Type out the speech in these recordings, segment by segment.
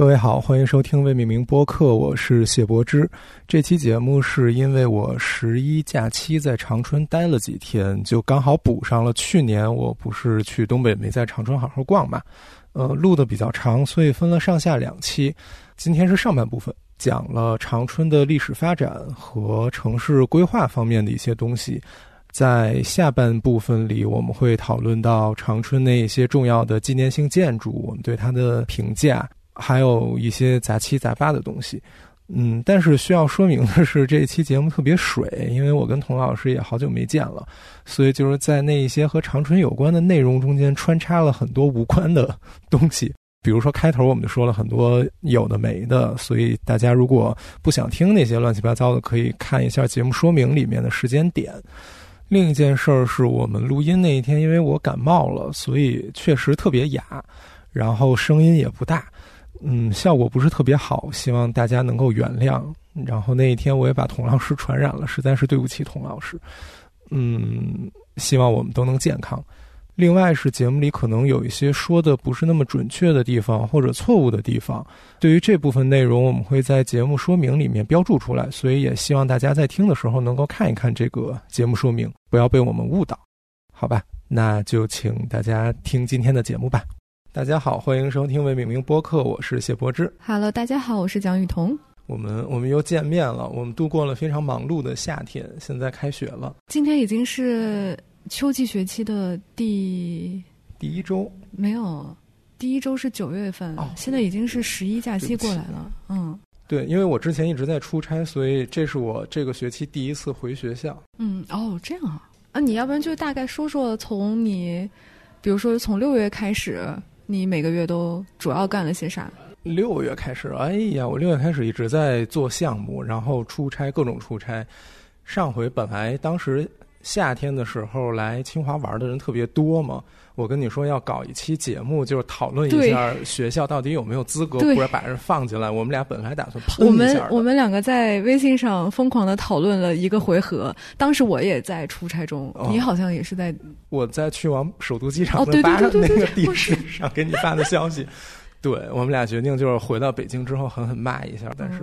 各位好，欢迎收听未命名播客，我是谢柏之。这期节目是因为我十一假期在长春待了几天，就刚好补上了去年我不是去东北没在长春好好逛嘛，呃，录的比较长，所以分了上下两期。今天是上半部分，讲了长春的历史发展和城市规划方面的一些东西。在下半部分里，我们会讨论到长春那一些重要的纪念性建筑，我们对它的评价。还有一些杂七杂八的东西，嗯，但是需要说明的是，这一期节目特别水，因为我跟童老师也好久没见了，所以就是在那一些和长春有关的内容中间穿插了很多无关的东西，比如说开头我们就说了很多有的没的，所以大家如果不想听那些乱七八糟的，可以看一下节目说明里面的时间点。另一件事儿是我们录音那一天，因为我感冒了，所以确实特别哑，然后声音也不大。嗯，效果不是特别好，希望大家能够原谅。然后那一天我也把童老师传染了，实在是对不起童老师。嗯，希望我们都能健康。另外是节目里可能有一些说的不是那么准确的地方或者错误的地方，对于这部分内容我们会在节目说明里面标注出来，所以也希望大家在听的时候能够看一看这个节目说明，不要被我们误导，好吧？那就请大家听今天的节目吧。大家好，欢迎收听未命名播客，我是谢柏芝。Hello，大家好，我是蒋雨桐。我们我们又见面了。我们度过了非常忙碌的夏天，现在开学了。今天已经是秋季学期的第第一周，没有，第一周是九月份。哦，现在已经是十一假期过来了。嗯，对，因为我之前一直在出差，所以这是我这个学期第一次回学校。嗯，哦，这样啊。啊，你要不然就大概说说，从你，比如说从六月开始。你每个月都主要干了些啥？六月开始，哎呀，我六月开始一直在做项目，然后出差，各种出差。上回本来当时。夏天的时候来清华玩的人特别多嘛，我跟你说要搞一期节目，就是讨论一下学校到底有没有资格或者把人放进来。我们俩本来打算。我们我们两个在微信上疯狂的讨论了一个回合，当时我也在出差中，你好像也是在。我在去往首都机场的发的那个地址上给你发的消息，对我们俩决定就是回到北京之后狠狠骂一下，但是。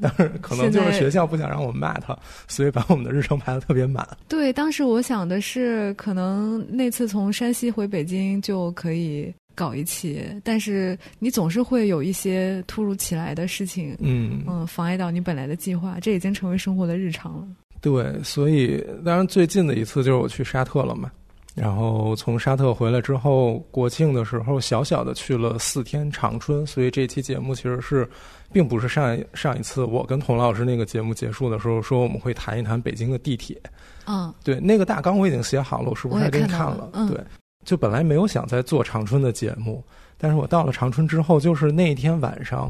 但是可能就是学校不想让我们骂他，所以把我们的日程排的特别满。对，当时我想的是，可能那次从山西回北京就可以搞一期，但是你总是会有一些突如其来的事情，嗯嗯，妨碍到你本来的计划，这已经成为生活的日常了。对，所以当然最近的一次就是我去沙特了嘛。然后从沙特回来之后，国庆的时候小小的去了四天长春，所以这期节目其实是，并不是上上一次我跟童老师那个节目结束的时候说我们会谈一谈北京的地铁。嗯，对，那个大纲我已经写好了，我是不是还给你看了？对，就本来没有想再做长春的节目，但是我到了长春之后，就是那一天晚上，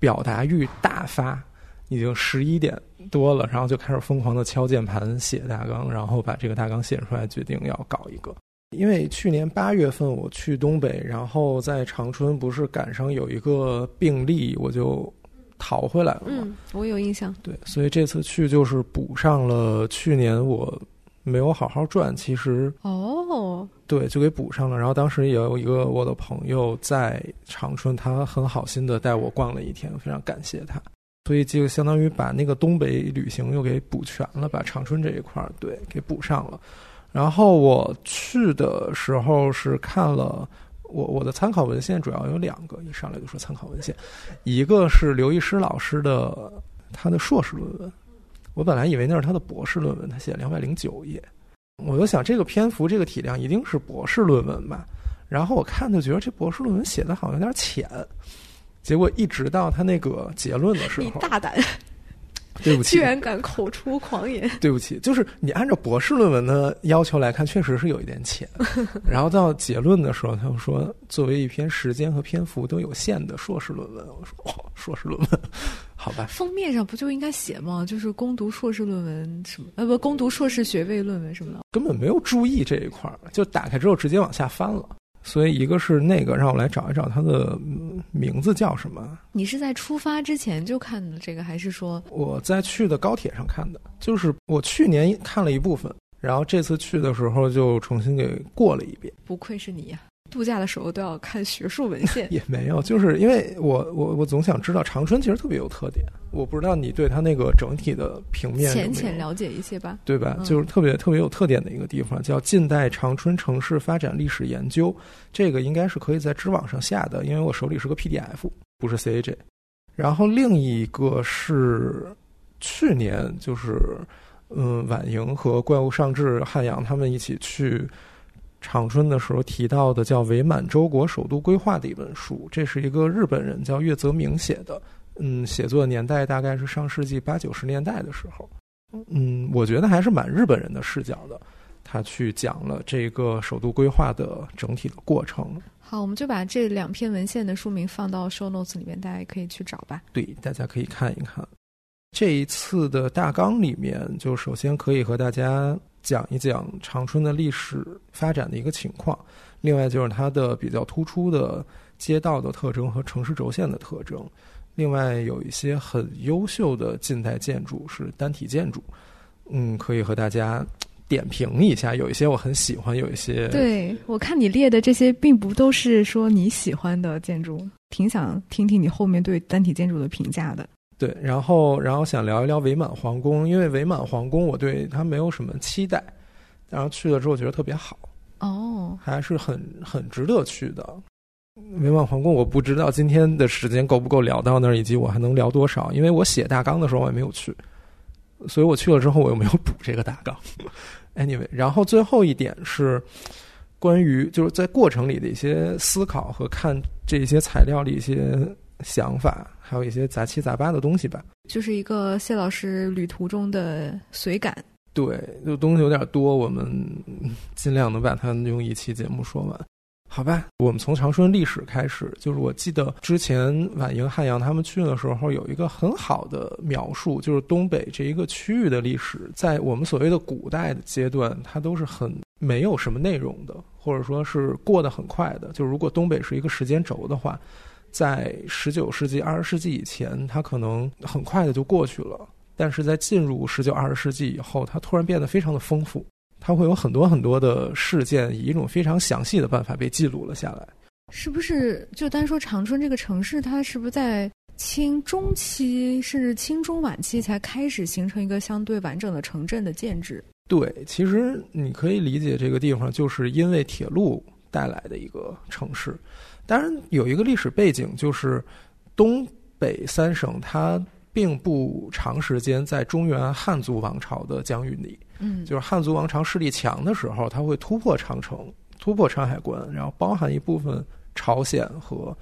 表达欲大发。已经十一点多了，然后就开始疯狂的敲键盘写大纲，然后把这个大纲写出来，决定要搞一个。因为去年八月份我去东北，然后在长春不是赶上有一个病例，我就逃回来了嘛。嗯，我有印象。对，所以这次去就是补上了去年我没有好好转，其实哦，对，就给补上了。然后当时也有一个我的朋友在长春，他很好心的带我逛了一天，非常感谢他。所以就相当于把那个东北旅行又给补全了，把长春这一块儿对给补上了。然后我去的时候是看了我我的参考文献，主要有两个，一上来就说参考文献，一个是刘易师老师的他的硕士论文，我本来以为那是他的博士论文，他写两百零九页，我就想这个篇幅这个体量一定是博士论文吧，然后我看就觉得这博士论文写的好像有点浅。结果一直到他那个结论的时候，你大胆，对不起，居然敢口出狂言，对不起，就是你按照博士论文的要求来看，确实是有一点浅。然后到结论的时候，他又说，作为一篇时间和篇幅都有限的硕士论文，我说 哦，硕士论文，好吧。封面上不就应该写吗？就是攻读硕士论文什么？呃，不，攻读硕士学位论文什么的，根本没有注意这一块儿，就打开之后直接往下翻了。所以一个是那个，让我来找一找它的名字叫什么？你是在出发之前就看的这个，还是说我在去的高铁上看的？就是我去年看了一部分，然后这次去的时候就重新给过了一遍。不愧是你呀！度假的时候都要看学术文献？也没有，就是因为我我我总想知道长春其实特别有特点。我不知道你对它那个整体的平面浅浅了解一些吧？对吧？就是特别特别有特点的一个地方，叫近代长春城市发展历史研究。这个应该是可以在知网上下的，因为我手里是个 PDF，不是 CAJ。然后另一个是去年，就是嗯，婉莹和怪物尚志、汉阳他们一起去。长春的时候提到的叫《伪满洲国首都规划》的一本书，这是一个日本人叫岳泽明写的。嗯，写作年代大概是上世纪八九十年代的时候。嗯，我觉得还是蛮日本人的视角的。他去讲了这个首都规划的整体的过程。好，我们就把这两篇文献的书名放到 show notes 里面，大家可以去找吧。对，大家可以看一看。这一次的大纲里面，就首先可以和大家。讲一讲长春的历史发展的一个情况，另外就是它的比较突出的街道的特征和城市轴线的特征，另外有一些很优秀的近代建筑是单体建筑，嗯，可以和大家点评一下。有一些我很喜欢，有一些对我看你列的这些并不都是说你喜欢的建筑，挺想听听你后面对单体建筑的评价的。对，然后然后想聊一聊伪满皇宫，因为伪满皇宫我对它没有什么期待，然后去了之后觉得特别好，哦，还是很很值得去的。伪满皇宫我不知道今天的时间够不够聊到那儿，以及我还能聊多少，因为我写大纲的时候我也没有去，所以我去了之后我又没有补这个大纲。Anyway，然后最后一点是关于就是在过程里的一些思考和看这些材料的一些想法。还有一些杂七杂八的东西吧，就是一个谢老师旅途中的随感。对，就东西有点多，我们尽量能把它用一期节目说完，好吧？我们从长春历史开始，就是我记得之前婉莹、汉阳他们去的时候，有一个很好的描述，就是东北这一个区域的历史，在我们所谓的古代的阶段，它都是很没有什么内容的，或者说是过得很快的。就是如果东北是一个时间轴的话。在十九世纪、二十世纪以前，它可能很快的就过去了；但是在进入十九、二十世纪以后，它突然变得非常的丰富，它会有很多很多的事件，以一种非常详细的办法被记录了下来。是不是？就单说长春这个城市，它是不是在清中期甚至清中晚期才开始形成一个相对完整的城镇的建制？对，其实你可以理解这个地方就是因为铁路带来的一个城市。当然有一个历史背景，就是东北三省它并不长时间在中原汉族王朝的疆域里，嗯，就是汉族王朝势力强的时候，它会突破长城，突破山海关，然后包含一部分朝鲜和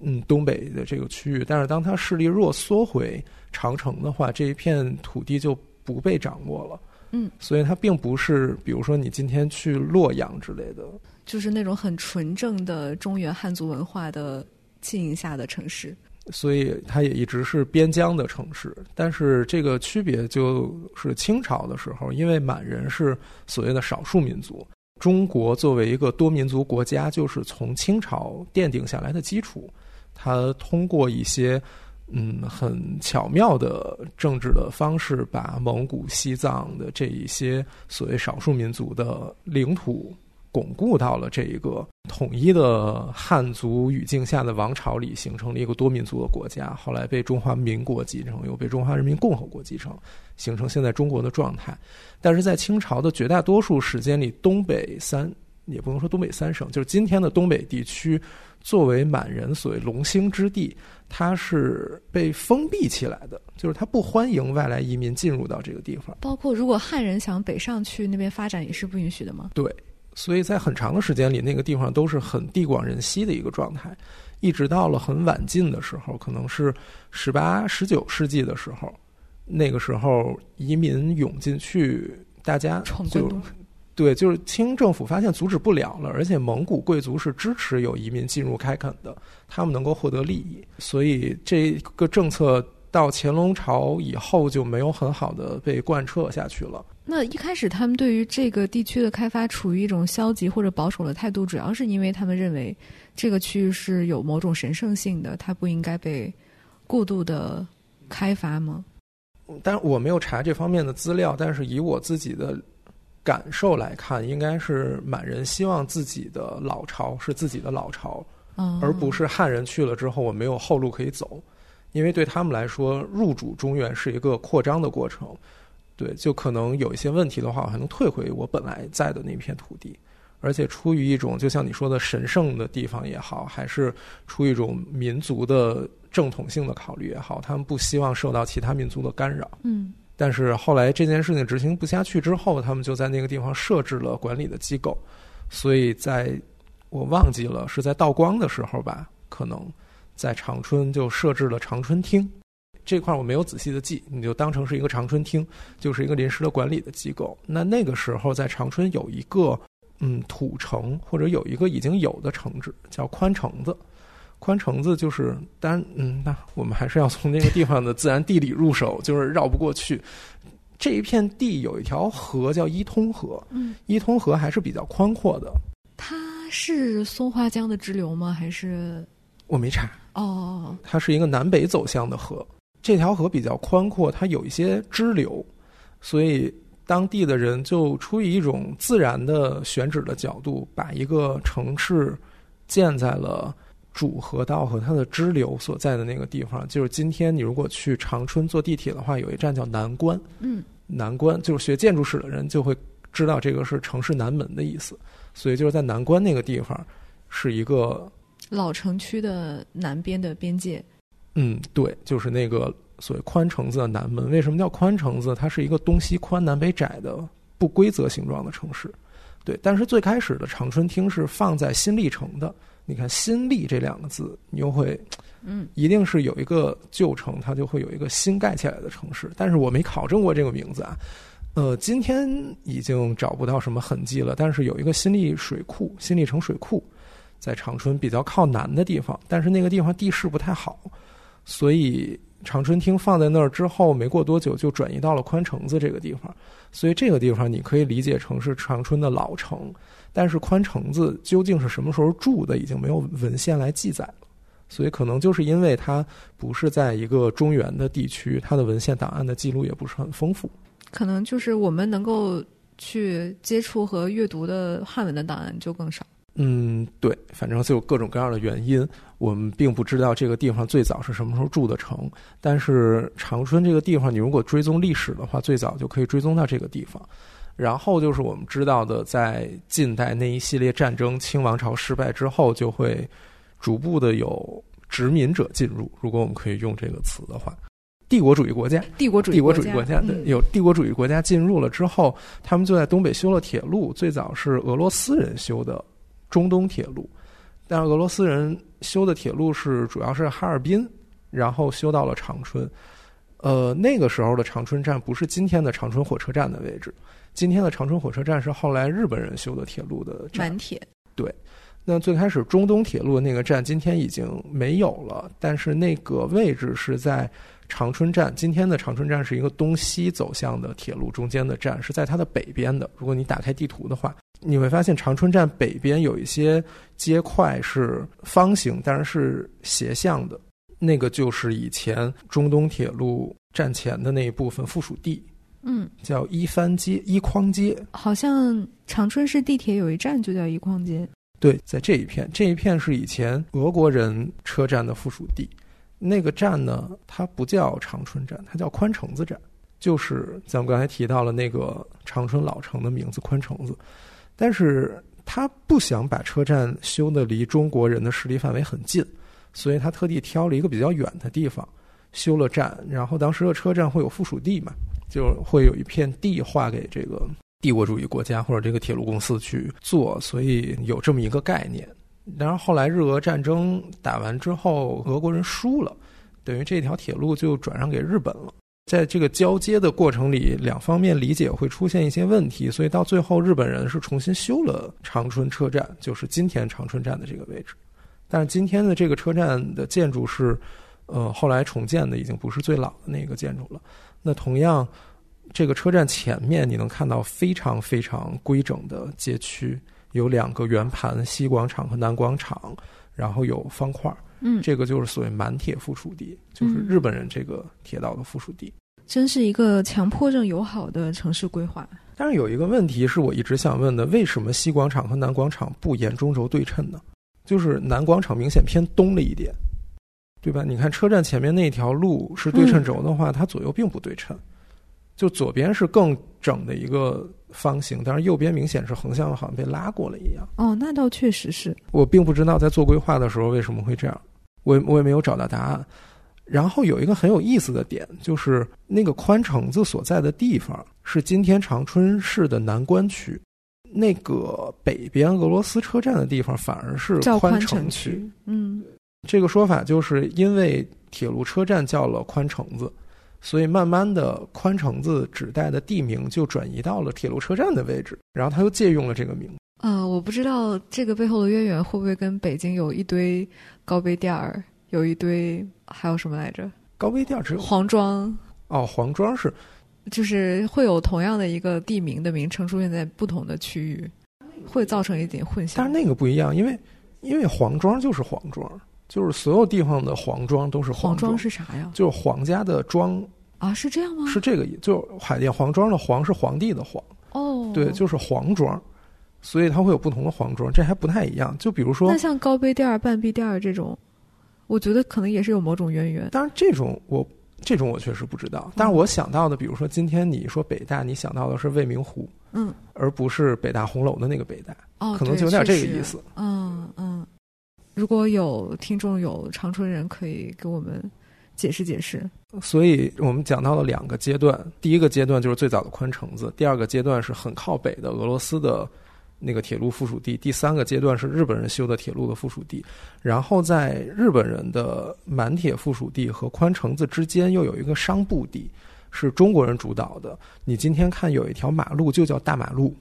嗯东北的这个区域。但是当它势力弱缩回长城的话，这一片土地就不被掌握了，嗯，所以它并不是比如说你今天去洛阳之类的。就是那种很纯正的中原汉族文化的浸淫下的城市，所以它也一直是边疆的城市。但是这个区别就是清朝的时候，因为满人是所谓的少数民族，中国作为一个多民族国家，就是从清朝奠定下来的基础。它通过一些嗯很巧妙的政治的方式，把蒙古、西藏的这一些所谓少数民族的领土。巩固到了这一个统一的汉族语境下的王朝里，形成了一个多民族的国家。后来被中华民国继承，又被中华人民共和国继承，形成现在中国的状态。但是在清朝的绝大多数时间里，东北三也不能说东北三省，就是今天的东北地区，作为满人所谓龙兴之地，它是被封闭起来的，就是它不欢迎外来移民进入到这个地方。包括如果汉人想北上去那边发展，也是不允许的吗？对。所以在很长的时间里，那个地方都是很地广人稀的一个状态，一直到了很晚近的时候，可能是十八、十九世纪的时候，那个时候移民涌进去，大家就对，就是清政府发现阻止不了了，而且蒙古贵族是支持有移民进入开垦的，他们能够获得利益，所以这个政策到乾隆朝以后就没有很好的被贯彻下去了。那一开始，他们对于这个地区的开发处于一种消极或者保守的态度，主要是因为他们认为这个区域是有某种神圣性的，它不应该被过度的开发吗？但我没有查这方面的资料，但是以我自己的感受来看，应该是满人希望自己的老巢是自己的老巢，而不是汉人去了之后我没有后路可以走。因为对他们来说，入主中原是一个扩张的过程，对，就可能有一些问题的话，我还能退回我本来在的那片土地。而且出于一种就像你说的神圣的地方也好，还是出于一种民族的正统性的考虑也好，他们不希望受到其他民族的干扰。嗯。但是后来这件事情执行不下去之后，他们就在那个地方设置了管理的机构，所以在我忘记了是在道光的时候吧，可能在长春就设置了长春厅这块我没有仔细的记，你就当成是一个长春厅，就是一个临时的管理的机构。那那个时候在长春有一个嗯土城，或者有一个已经有的城址叫宽城子。宽城子就是单嗯，那我们还是要从那个地方的自然地理入手，就是绕不过去。这一片地有一条河叫伊通河，嗯，伊通河还是比较宽阔的。它是松花江的支流吗？还是我没查哦。它是一个南北走向的河，这条河比较宽阔，它有一些支流，所以当地的人就出于一种自然的选址的角度，把一个城市建在了。主河道和它的支流所在的那个地方，就是今天你如果去长春坐地铁的话，有一站叫南关。嗯，南关就是学建筑史的人就会知道这个是城市南门的意思，所以就是在南关那个地方是一个老城区的南边的边界。嗯，对，就是那个所谓宽城子的南门。为什么叫宽城子？它是一个东西宽、南北窄的不规则形状的城市。对，但是最开始的长春厅是放在新历城的。你看“新立”这两个字，你又会，嗯，一定是有一个旧城，它就会有一个新盖起来的城市。但是我没考证过这个名字啊，呃，今天已经找不到什么痕迹了。但是有一个新立水库，新立城水库，在长春比较靠南的地方，但是那个地方地势不太好，所以长春厅放在那儿之后，没过多久就转移到了宽城子这个地方。所以这个地方你可以理解成是长春的老城。但是宽城子究竟是什么时候住的，已经没有文献来记载了，所以可能就是因为它不是在一个中原的地区，它的文献档案的记录也不是很丰富。可能就是我们能够去接触和阅读的汉文的档案就更少。嗯，对，反正就有各种各样的原因，我们并不知道这个地方最早是什么时候筑的城。但是长春这个地方，你如果追踪历史的话，最早就可以追踪到这个地方。然后就是我们知道的，在近代那一系列战争，清王朝失败之后，就会逐步的有殖民者进入。如果我们可以用这个词的话，帝国主义国家，帝国主义帝国主义国家有帝国主义国家进入了之后，他们就在东北修了铁路。最早是俄罗斯人修的中东铁路，但是俄罗斯人修的铁路是主要是哈尔滨，然后修到了长春。呃，那个时候的长春站不是今天的长春火车站的位置。今天的长春火车站是后来日本人修的铁路的站。满铁。对，那最开始中东铁路那个站今天已经没有了，但是那个位置是在长春站。今天的长春站是一个东西走向的铁路中间的站，是在它的北边的。如果你打开地图的话，你会发现长春站北边有一些街块是方形，但是是斜向的，那个就是以前中东铁路站前的那一部分附属地。嗯，叫一番街、一匡街，好像长春市地铁有一站就叫一匡街。对，在这一片，这一片是以前俄国人车站的附属地。那个站呢，它不叫长春站，它叫宽城子站，就是咱们刚才提到了那个长春老城的名字宽城子。但是他不想把车站修的离中国人的势力范围很近，所以他特地挑了一个比较远的地方修了站。然后当时的车站会有附属地嘛？就会有一片地划给这个帝国主义国家或者这个铁路公司去做，所以有这么一个概念。然后后来日俄战争打完之后，俄国人输了，等于这条铁路就转让给日本了。在这个交接的过程里，两方面理解会出现一些问题，所以到最后日本人是重新修了长春车站，就是今天长春站的这个位置。但是今天的这个车站的建筑是，呃，后来重建的，已经不是最老的那个建筑了。那同样，这个车站前面你能看到非常非常规整的街区，有两个圆盘，西广场和南广场，然后有方块儿。嗯，这个就是所谓满铁附属地，就是日本人这个铁道的附属地。真是一个强迫症友好的城市规划。但是有一个问题是我一直想问的：为什么西广场和南广场不沿中轴对称呢？就是南广场明显偏东了一点，对吧？你看车站前面那条路是对称轴的话，它左右并不对称，就左边是更整的一个方形，但是右边明显是横向，好像被拉过了一样。哦，那倒确实是。我并不知道在做规划的时候为什么会这样，我我也没有找到答案。然后有一个很有意思的点，就是那个宽城子所在的地方是今天长春市的南关区。那个北边俄罗斯车站的地方反而是宽城区，嗯，这个说法就是因为铁路车站叫了宽城子，所以慢慢的宽城子指代的地名就转移到了铁路车站的位置，然后他又借用了这个名字。嗯，我不知道这个背后的渊源会不会跟北京有一堆高碑店儿，有一堆还有什么来着？高碑店只有黄庄哦，黄庄是。就是会有同样的一个地名的名称出现在不同的区域，会造成一点混淆。但是那个不一样，因为因为黄庄就是黄庄，就是所有地方的黄庄都是黄庄是啥呀？就是皇家的庄啊？是这样吗？是这个意，就海淀黄庄的黄是皇帝的皇哦，对，就是黄庄，所以它会有不同的黄庄，这还不太一样。就比如说，那像高碑店儿、半壁店儿这种，我觉得可能也是有某种渊源。当然，这种我。这种我确实不知道，但是我想到的，比如说今天你说北大，你想到的是未名湖，嗯，而不是北大红楼的那个北大，哦，可能就有点这个意思。嗯嗯，如果有听众有长春人，可以给我们解释解释。所以我们讲到了两个阶段，第一个阶段就是最早的宽城子，第二个阶段是很靠北的俄罗斯的。那个铁路附属地，第三个阶段是日本人修的铁路的附属地，然后在日本人的满铁附属地和宽城子之间又有一个商埠地，是中国人主导的。你今天看有一条马路就叫大马路，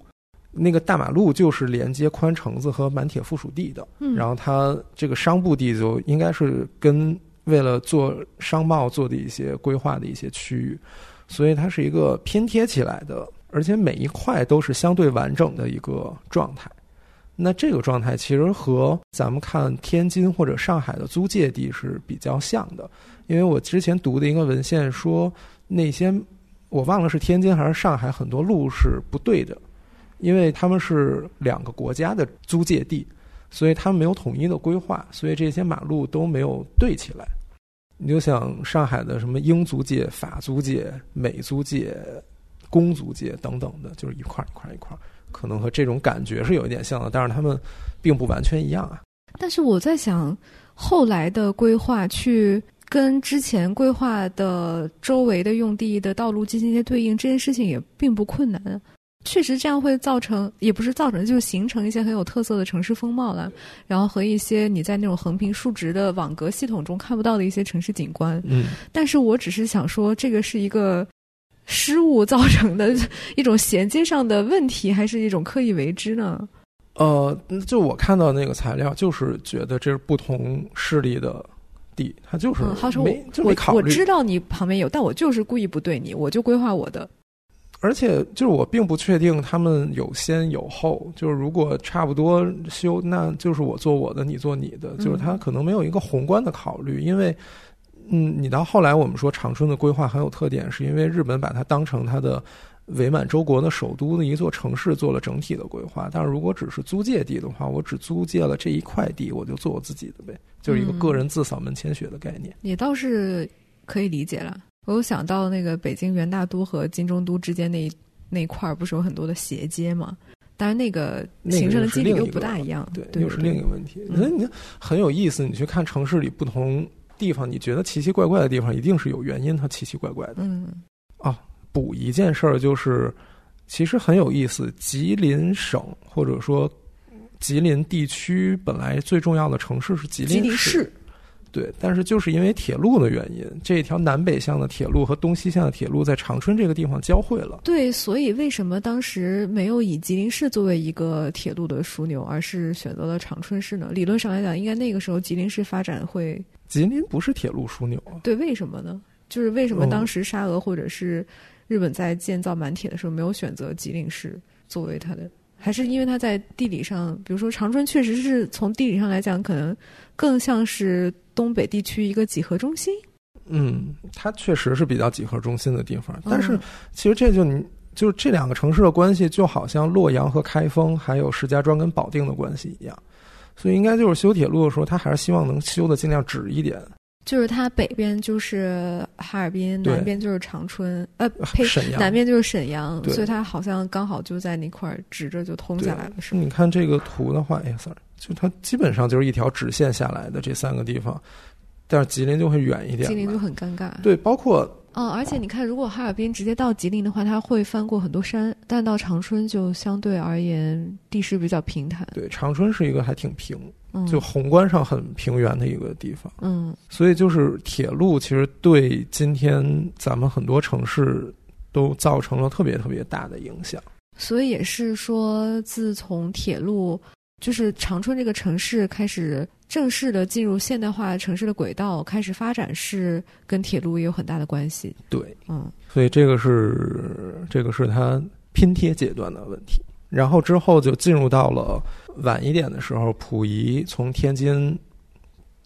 那个大马路就是连接宽城子和满铁附属地的。然后它这个商埠地就应该是跟为了做商贸做的一些规划的一些区域，所以它是一个拼贴起来的。而且每一块都是相对完整的一个状态，那这个状态其实和咱们看天津或者上海的租界地是比较像的。因为我之前读的一个文献说，那些我忘了是天津还是上海，很多路是不对的，因为他们是两个国家的租界地，所以他们没有统一的规划，所以这些马路都没有对起来。你就想上海的什么英租界、法租界、美租界。公租界等等的，就是一块一块一块，可能和这种感觉是有一点像的，但是他们并不完全一样啊。但是我在想，后来的规划去跟之前规划的周围的用地的道路进行一些对应，这件事情也并不困难。确实，这样会造成，也不是造成，就是形成一些很有特色的城市风貌了。然后和一些你在那种横平竖直的网格系统中看不到的一些城市景观。嗯，但是我只是想说，这个是一个。失误造成的一种衔接上的问题，还是一种刻意为之呢？呃，就我看到那个材料，就是觉得这是不同势力的地，他就是没就没考虑。我知道你旁边有，但我就是故意不对你，我就规划我的。而且就是我并不确定他们有先有后，就是如果差不多修，那就是我做我的，你做你的，就是他可能没有一个宏观的考虑，因为。嗯，你到后来我们说长春的规划很有特点，是因为日本把它当成它的伪满洲国的首都的一座城市做了整体的规划。但是如果只是租借地的话，我只租借了这一块地，我就做我自己的呗，就是一个个人自扫门前雪的概念。也倒是可以理解了。我有想到那个北京元大都和金中都之间那那块儿不是有很多的斜街吗？但是那个形成的几率又不大一样，对，又是另一个问题。那你很有意思，你去看城市里不同。地方你觉得奇奇怪怪的地方，一定是有原因，它奇奇怪怪的。嗯，啊，补一件事儿就是，其实很有意思。吉林省或者说吉林地区本来最重要的城市是吉林市。对，但是就是因为铁路的原因，这条南北向的铁路和东西向的铁路在长春这个地方交汇了。对，所以为什么当时没有以吉林市作为一个铁路的枢纽，而是选择了长春市呢？理论上来讲，应该那个时候吉林市发展会。吉林不是铁路枢纽啊？对，为什么呢？就是为什么当时沙俄或者是日本在建造满铁的时候没有选择吉林市作为它的？还是因为它在地理上，比如说长春确实是从地理上来讲，可能更像是东北地区一个几何中心。嗯，它确实是比较几何中心的地方。但是其实这就你就是这两个城市的关系，就好像洛阳和开封，还有石家庄跟保定的关系一样。所以应该就是修铁路的时候，他还是希望能修的尽量直一点。就是它北边就是哈尔滨，南边就是长春，呃，呸，沈阳，南边就是沈阳，所以它好像刚好就在那块儿直着就通下来了，是吗？你看这个图的话，哎，sorry，就它基本上就是一条直线下来的这三个地方，但是吉林就会远一点，吉林就很尴尬。对，包括嗯，而且你看，如果哈尔滨直接到吉林的话，它会翻过很多山，但到长春就相对而言地势比较平坦。对，长春是一个还挺平。就宏观上很平原的一个地方，嗯，所以就是铁路其实对今天咱们很多城市都造成了特别特别大的影响。所以也是说，自从铁路就是长春这个城市开始正式的进入现代化城市的轨道开始发展，是跟铁路也有很大的关系。对，嗯，所以这个是这个是它拼贴阶段的问题。然后之后就进入到了晚一点的时候，溥仪从天津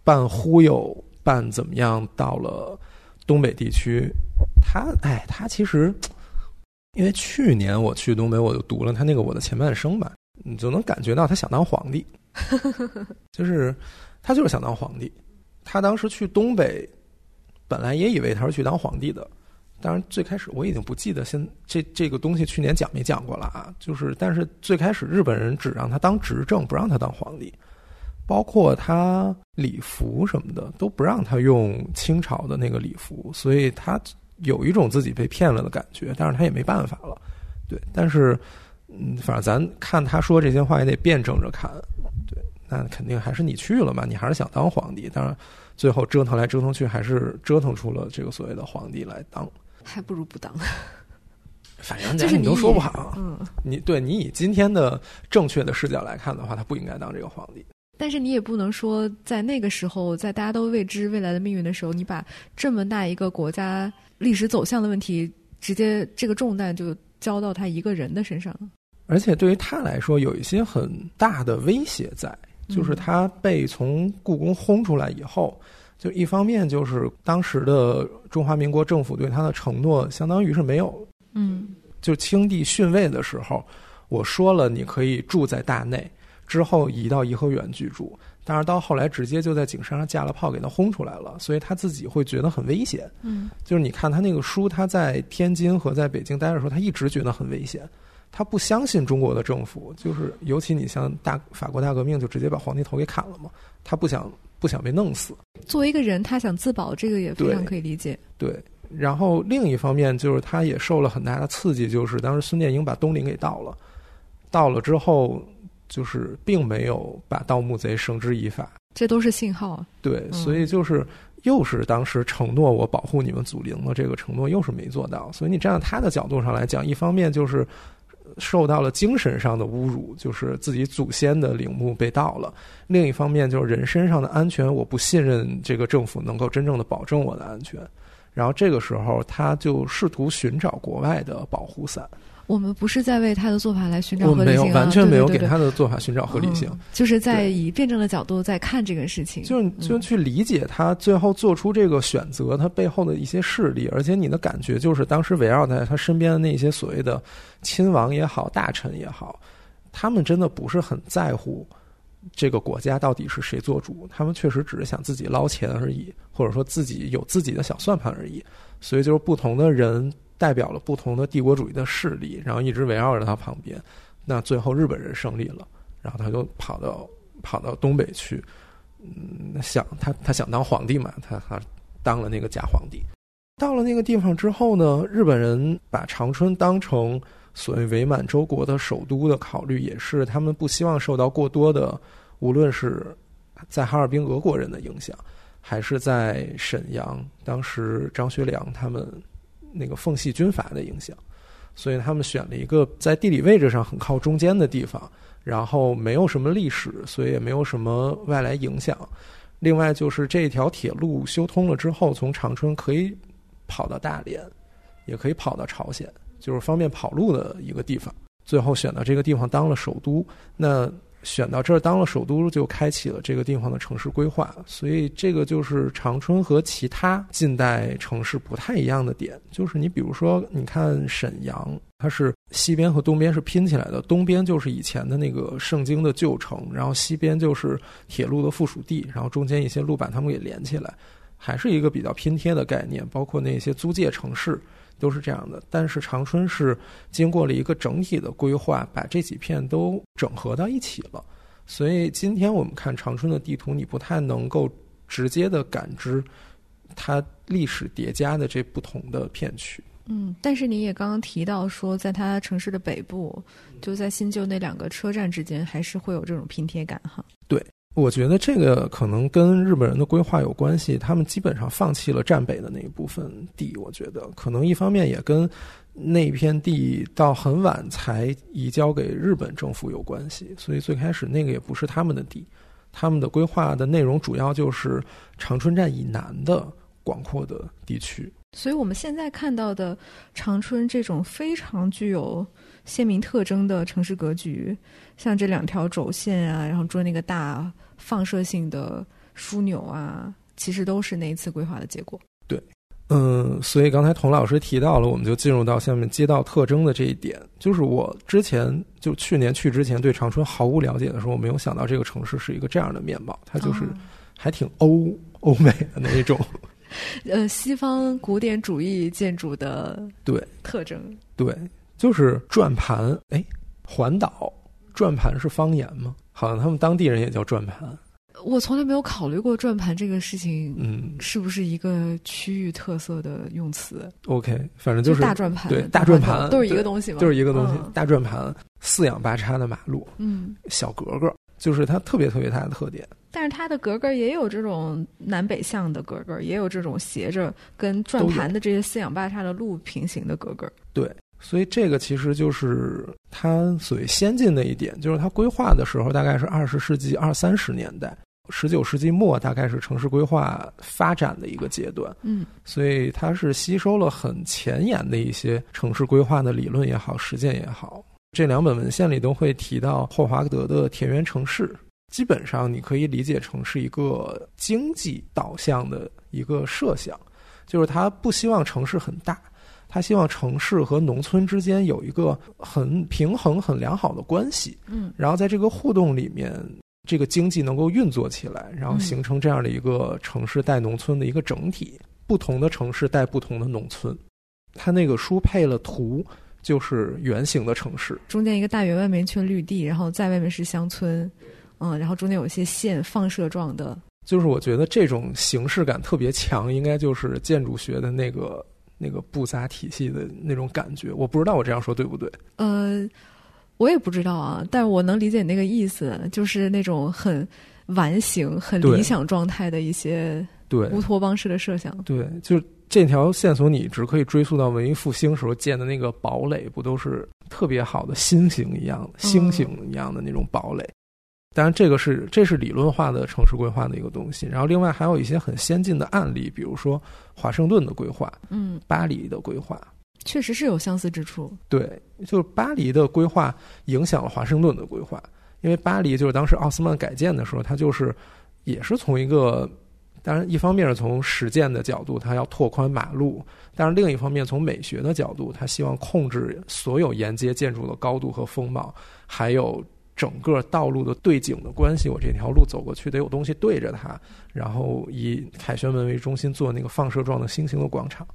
半忽悠半怎么样到了东北地区。他哎，他其实因为去年我去东北，我就读了他那个我的前半生吧，你就能感觉到他想当皇帝，就是他就是想当皇帝。他当时去东北，本来也以为他是去当皇帝的。当然，最开始我已经不记得现这这个东西去年讲没讲过了啊。就是，但是最开始日本人只让他当执政，不让他当皇帝，包括他礼服什么的都不让他用清朝的那个礼服，所以他有一种自己被骗了的感觉。但是他也没办法了，对。但是，嗯，反正咱看他说这些话也得辩证着看，对。那肯定还是你去了嘛，你还是想当皇帝。当然，最后折腾来折腾去，还是折腾出了这个所谓的皇帝来当。还不如不当，反正就是你都说不好。嗯，你对你以今天的正确的视角来看的话，他不应该当这个皇帝。但是你也不能说，在那个时候，在大家都未知未来的命运的时候，你把这么大一个国家历史走向的问题，直接这个重担就交到他一个人的身上。而且对于他来说，有一些很大的威胁在，就是他被从故宫轰出来以后。就一方面就是当时的中华民国政府对他的承诺，相当于是没有。嗯，就清帝逊位的时候，我说了你可以住在大内，之后移到颐和园居住，但是到后来直接就在景山上架了炮给他轰出来了，所以他自己会觉得很危险。嗯，就是你看他那个书，他在天津和在北京待的时候，他一直觉得很危险，他不相信中国的政府，就是尤其你像大法国大革命，就直接把皇帝头给砍了嘛，他不想。不想被弄死。作为一个人，他想自保，这个也非常可以理解。对，然后另一方面就是他也受了很大的刺激，就是当时孙殿英把东陵给盗了，盗了之后，就是并没有把盗墓贼绳之以法。这都是信号。对，所以就是又是当时承诺我保护你们祖陵的这个承诺，又是没做到。所以你站在他的角度上来讲，一方面就是。受到了精神上的侮辱，就是自己祖先的陵墓被盗了；另一方面，就是人身上的安全，我不信任这个政府能够真正的保证我的安全。然后这个时候，他就试图寻找国外的保护伞。我们不是在为他的做法来寻找合理性，完全没有给他的做法寻找合理性，就是在以辩证的角度在看这个事情，就是就去理解他最后做出这个选择，他背后的一些势力，而且你的感觉就是当时围绕在他身边的那些所谓的亲王也好、大臣也好，他们真的不是很在乎这个国家到底是谁做主，他们确实只是想自己捞钱而已，或者说自己有自己的小算盘而已，所以就是不同的人。代表了不同的帝国主义的势力，然后一直围绕着他旁边。那最后日本人胜利了，然后他就跑到跑到东北去，嗯，想他他想当皇帝嘛，他他当了那个假皇帝。到了那个地方之后呢，日本人把长春当成所谓伪满洲国的首都的考虑，也是他们不希望受到过多的，无论是在哈尔滨俄国人的影响，还是在沈阳当时张学良他们。那个奉系军阀的影响，所以他们选了一个在地理位置上很靠中间的地方，然后没有什么历史，所以也没有什么外来影响。另外就是这条铁路修通了之后，从长春可以跑到大连，也可以跑到朝鲜，就是方便跑路的一个地方。最后选到这个地方当了首都。那选到这儿当了首都，就开启了这个地方的城市规划。所以这个就是长春和其他近代城市不太一样的点，就是你比如说，你看沈阳，它是西边和东边是拼起来的，东边就是以前的那个盛京的旧城，然后西边就是铁路的附属地，然后中间一些路把它们给连起来，还是一个比较拼贴的概念，包括那些租界城市。都是这样的，但是长春是经过了一个整体的规划，把这几片都整合到一起了。所以今天我们看长春的地图，你不太能够直接的感知它历史叠加的这不同的片区。嗯，但是你也刚刚提到说，在它城市的北部，就在新旧那两个车站之间，还是会有这种拼贴感哈。我觉得这个可能跟日本人的规划有关系，他们基本上放弃了占北的那一部分地。我觉得可能一方面也跟那片地到很晚才移交给日本政府有关系，所以最开始那个也不是他们的地。他们的规划的内容主要就是长春站以南的广阔的地区。所以我们现在看到的长春这种非常具有鲜明特征的城市格局，像这两条轴线啊，然后捉那个大。放射性的枢纽啊，其实都是那一次规划的结果。对，嗯，所以刚才童老师提到了，我们就进入到下面街道特征的这一点。就是我之前就去年去之前对长春毫无了解的时候，我没有想到这个城市是一个这样的面貌，它就是还挺欧欧美的那一种，呃，西方古典主义建筑的对特征。对，就是转盘。哎，环岛转盘是方言吗？好像他们当地人也叫转盘，我从来没有考虑过转盘这个事情，嗯，是不是一个区域特色的用词？OK，反正就是大转盘，对，大转盘都是一个东西吗？就是一个东西，大转盘，四仰八叉的马路，嗯，小格格，就是它特别特别大的特点。但是它的格格也有这种南北向的格格，也有这种斜着跟转盘的这些四仰八叉的路平行的格格，对。所以这个其实就是它所谓先进的一点，就是它规划的时候大概是二十世纪二三十年代，十九世纪末大概是城市规划发展的一个阶段。嗯，所以它是吸收了很前沿的一些城市规划的理论也好，实践也好。这两本文献里都会提到霍华德的田园城市，基本上你可以理解成是一个经济导向的一个设想，就是他不希望城市很大。他希望城市和农村之间有一个很平衡、很良好的关系，嗯，然后在这个互动里面，这个经济能够运作起来，然后形成这样的一个城市带农村的一个整体。不同的城市带不同的农村，他那个书配了图，就是圆形的城市，中间一个大圆，外面一圈绿地，然后在外面是乡村，嗯，然后中间有一些线放射状的，就是我觉得这种形式感特别强，应该就是建筑学的那个。那个布杂体系的那种感觉，我不知道我这样说对不对？呃，我也不知道啊，但我能理解你那个意思，就是那种很完形、很理想状态的一些对乌托邦式的设想。对，就是这条线索，你只可以追溯到文艺复兴时候建的那个堡垒，不都是特别好的心形一样、星形一样的那种堡垒？当然，这个是这是理论化的城市规划的一个东西。然后，另外还有一些很先进的案例，比如说华盛顿的规划，嗯，巴黎的规划，确实是有相似之处。对，就是巴黎的规划影响了华盛顿的规划，因为巴黎就是当时奥斯曼改建的时候，它就是也是从一个，当然一方面是从实践的角度，它要拓宽马路；，但是另一方面从美学的角度，它希望控制所有沿街建筑的高度和风貌，还有。整个道路的对景的关系，我这条路走过去得有东西对着它，然后以凯旋门为中心做那个放射状的星形的广场，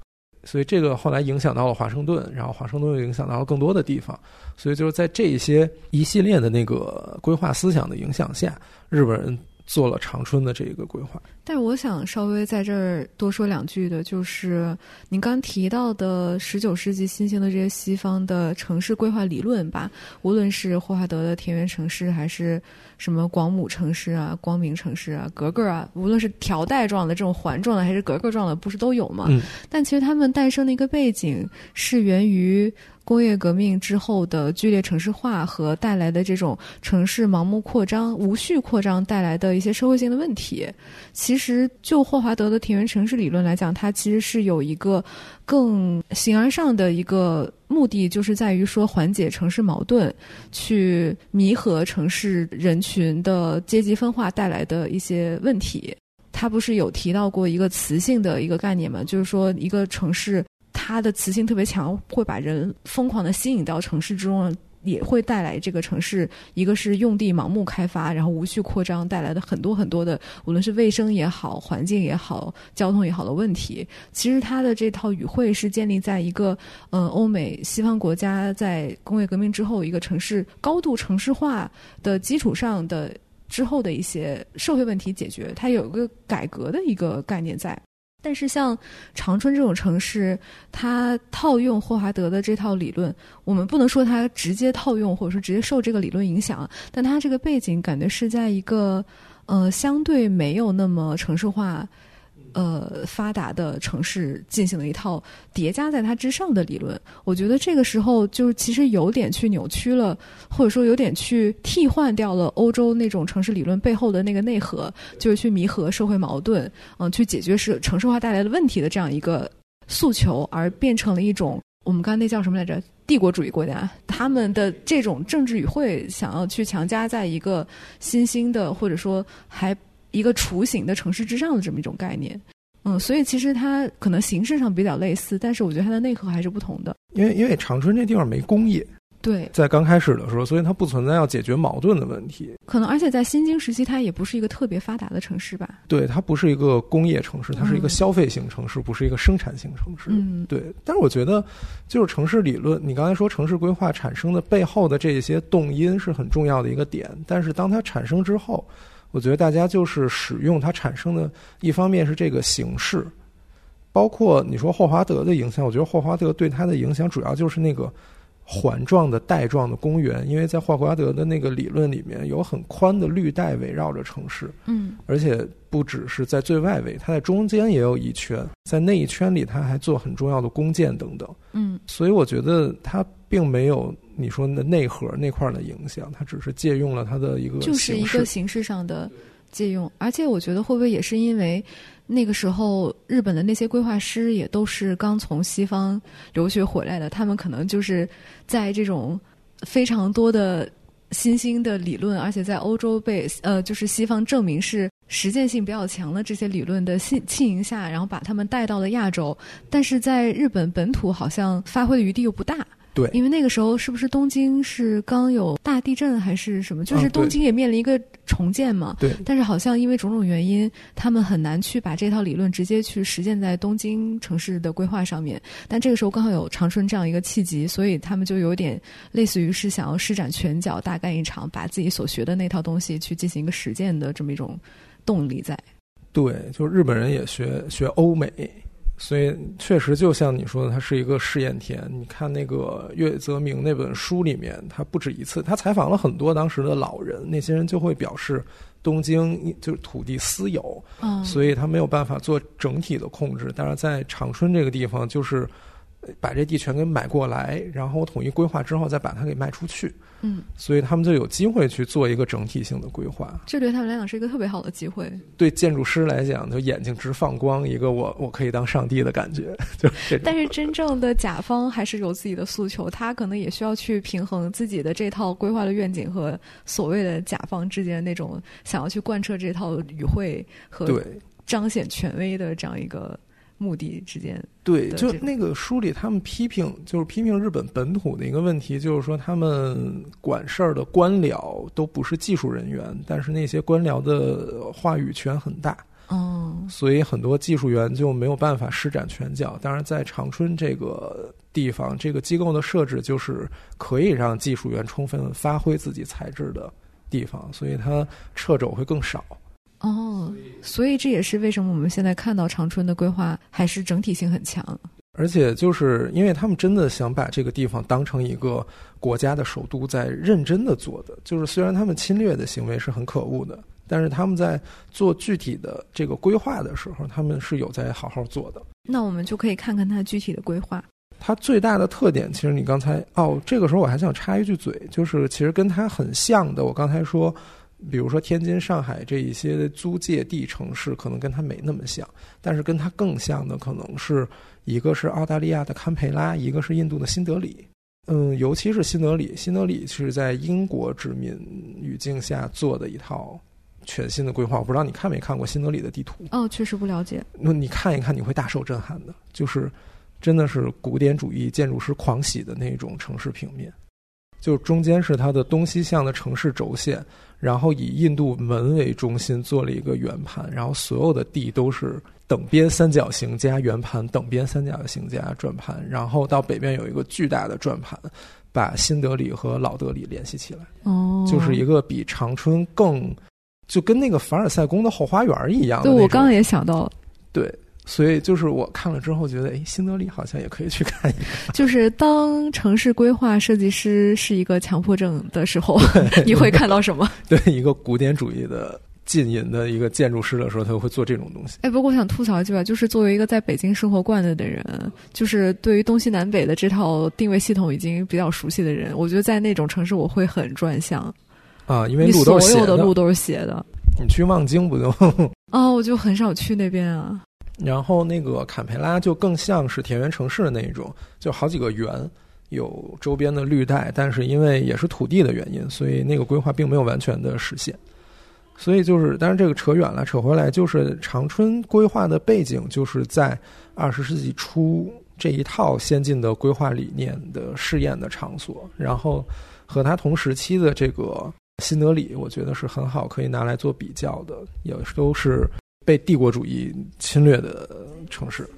所以这个后来影响到了华盛顿，然后华盛顿又影响到了更多的地方，所以就是在这些一系列的那个规划思想的影响下，日本人。做了长春的这一个规划，但是我想稍微在这儿多说两句的，就是您刚提到的十九世纪新兴的这些西方的城市规划理论吧，无论是霍华德的田园城市，还是什么广姆城市啊、光明城市啊、格格啊，无论是条带状的、这种环状的，还是格格状的，不是都有吗？嗯。但其实他们诞生的一个背景是源于。工业革命之后的剧烈城市化和带来的这种城市盲目扩张、无序扩张带来的一些社会性的问题。其实，就霍华德的田园城市理论来讲，它其实是有一个更形而上的一个目的，就是在于说缓解城市矛盾，去弥合城市人群的阶级分化带来的一些问题。他不是有提到过一个磁性的一个概念吗？就是说，一个城市它的磁性特别强，会把人疯狂的吸引到城市之中，也会带来这个城市一个是用地盲目开发，然后无序扩张带来的很多很多的，无论是卫生也好、环境也好、交通也好的问题。其实它的这套语汇是建立在一个，嗯，欧美西方国家在工业革命之后一个城市高度城市化的基础上的。之后的一些社会问题解决，它有一个改革的一个概念在。但是像长春这种城市，它套用霍华德的这套理论，我们不能说它直接套用，或者说直接受这个理论影响，但它这个背景感觉是在一个呃相对没有那么城市化。呃，发达的城市进行了一套叠加在它之上的理论，我觉得这个时候就其实有点去扭曲了，或者说有点去替换掉了欧洲那种城市理论背后的那个内核，就是去弥合社会矛盾，嗯，去解决是城市化带来的问题的这样一个诉求，而变成了一种我们刚才那叫什么来着？帝国主义国家他们的这种政治语汇，想要去强加在一个新兴的或者说还。一个雏形的城市之上的这么一种概念，嗯，所以其实它可能形式上比较类似，但是我觉得它的内核还是不同的。因为因为长春这地方没工业，对，在刚开始的时候，所以它不存在要解决矛盾的问题。可能而且在新京时期，它也不是一个特别发达的城市吧？对，它不是一个工业城市，它是一个消费型城市，不是一个生产型城市。嗯，对。但是我觉得，就是城市理论，你刚才说城市规划产生的背后的这些动因是很重要的一个点，但是当它产生之后。我觉得大家就是使用它产生的，一方面是这个形式，包括你说霍华德的影响，我觉得霍华德对他的影响主要就是那个环状的带状的公园，因为在霍华德的那个理论里面有很宽的绿带围绕着城市，嗯，而且不只是在最外围，它在中间也有一圈，在那一圈里他还做很重要的弓箭等等，嗯，所以我觉得他并没有。你说的内核那块的影响，它只是借用了它的一个，就是一个形式上的借用。而且我觉得会不会也是因为那个时候日本的那些规划师也都是刚从西方留学回来的，他们可能就是在这种非常多的新兴的理论，而且在欧洲被呃就是西方证明是实践性比较强的这些理论的信浸淫下，然后把他们带到了亚洲，但是在日本本土好像发挥的余地又不大。对，因为那个时候是不是东京是刚有大地震还是什么？就是东京也面临一个重建嘛。对。但是好像因为种种原因，他们很难去把这套理论直接去实践在东京城市的规划上面。但这个时候刚好有长春这样一个契机，所以他们就有点类似于是想要施展拳脚，大干一场，把自己所学的那套东西去进行一个实践的这么一种动力在。对，就日本人也学学欧美。所以确实，就像你说的，它是一个试验田。你看那个岳泽明那本书里面，他不止一次，他采访了很多当时的老人，那些人就会表示，东京就是土地私有，所以他没有办法做整体的控制。但是在长春这个地方，就是把这地全给买过来，然后统一规划之后，再把它给卖出去。嗯，所以他们就有机会去做一个整体性的规划。这对他们来讲是一个特别好的机会。对建筑师来讲，就眼睛直放光，一个我我可以当上帝的感觉。就但是真正的甲方还是有自己的诉求，他可能也需要去平衡自己的这套规划的愿景和所谓的甲方之间那种想要去贯彻这套语汇和彰显权威的这样一个。目的之间，对，就那个书里，他们批评就是批评日本本土的一个问题，就是说他们管事儿的官僚都不是技术人员，但是那些官僚的话语权很大，哦，所以很多技术员就没有办法施展拳脚。当然，在长春这个地方，这个机构的设置就是可以让技术员充分发挥自己才智的地方，所以他掣肘会更少。哦，所以这也是为什么我们现在看到长春的规划还是整体性很强，而且就是因为他们真的想把这个地方当成一个国家的首都，在认真的做的。就是虽然他们侵略的行为是很可恶的，但是他们在做具体的这个规划的时候，他们是有在好好做的。那我们就可以看看它具体的规划。它最大的特点，其实你刚才哦，这个时候我还想插一句嘴，就是其实跟它很像的，我刚才说，比如说天津、上海这一些租界地城市，可能跟它没那么像，但是跟它更像的，可能是一个是澳大利亚的堪培拉，一个是印度的新德里。嗯，尤其是新德里，新德里是在英国殖民语境下做的一套全新的规划。我不知道你看没看过新德里的地图？哦，确实不了解。那你看一看，你会大受震撼的，就是。真的是古典主义建筑师狂喜的那种城市平面，就中间是它的东西向的城市轴线，然后以印度门为中心做了一个圆盘，然后所有的地都是等边三角形加圆盘，等边三角形加转盘，然后到北边有一个巨大的转盘，把新德里和老德里联系起来。哦，就是一个比长春更，就跟那个凡尔赛宫的后花园一样。对，我刚刚也想到，对。所以，就是我看了之后觉得，哎，新德里好像也可以去看一看。就是当城市规划设计师是一个强迫症的时候，你会看到什么？对，一个古典主义的浸淫的一个建筑师的时候，他会做这种东西。哎，不过我想吐槽一句吧，就是作为一个在北京生活惯了的人，就是对于东西南北的这套定位系统已经比较熟悉的人，我觉得在那种城市我会很转向啊，因为路都是所有的路都是斜的。你去望京不就？哦，我就很少去那边啊。然后那个坎培拉就更像是田园城市的那一种，就好几个园，有周边的绿带，但是因为也是土地的原因，所以那个规划并没有完全的实现。所以就是，当然这个扯远了，扯回来就是长春规划的背景，就是在二十世纪初这一套先进的规划理念的试验的场所，然后和它同时期的这个新德里，我觉得是很好可以拿来做比较的，也都是。被帝国主义侵略的城市，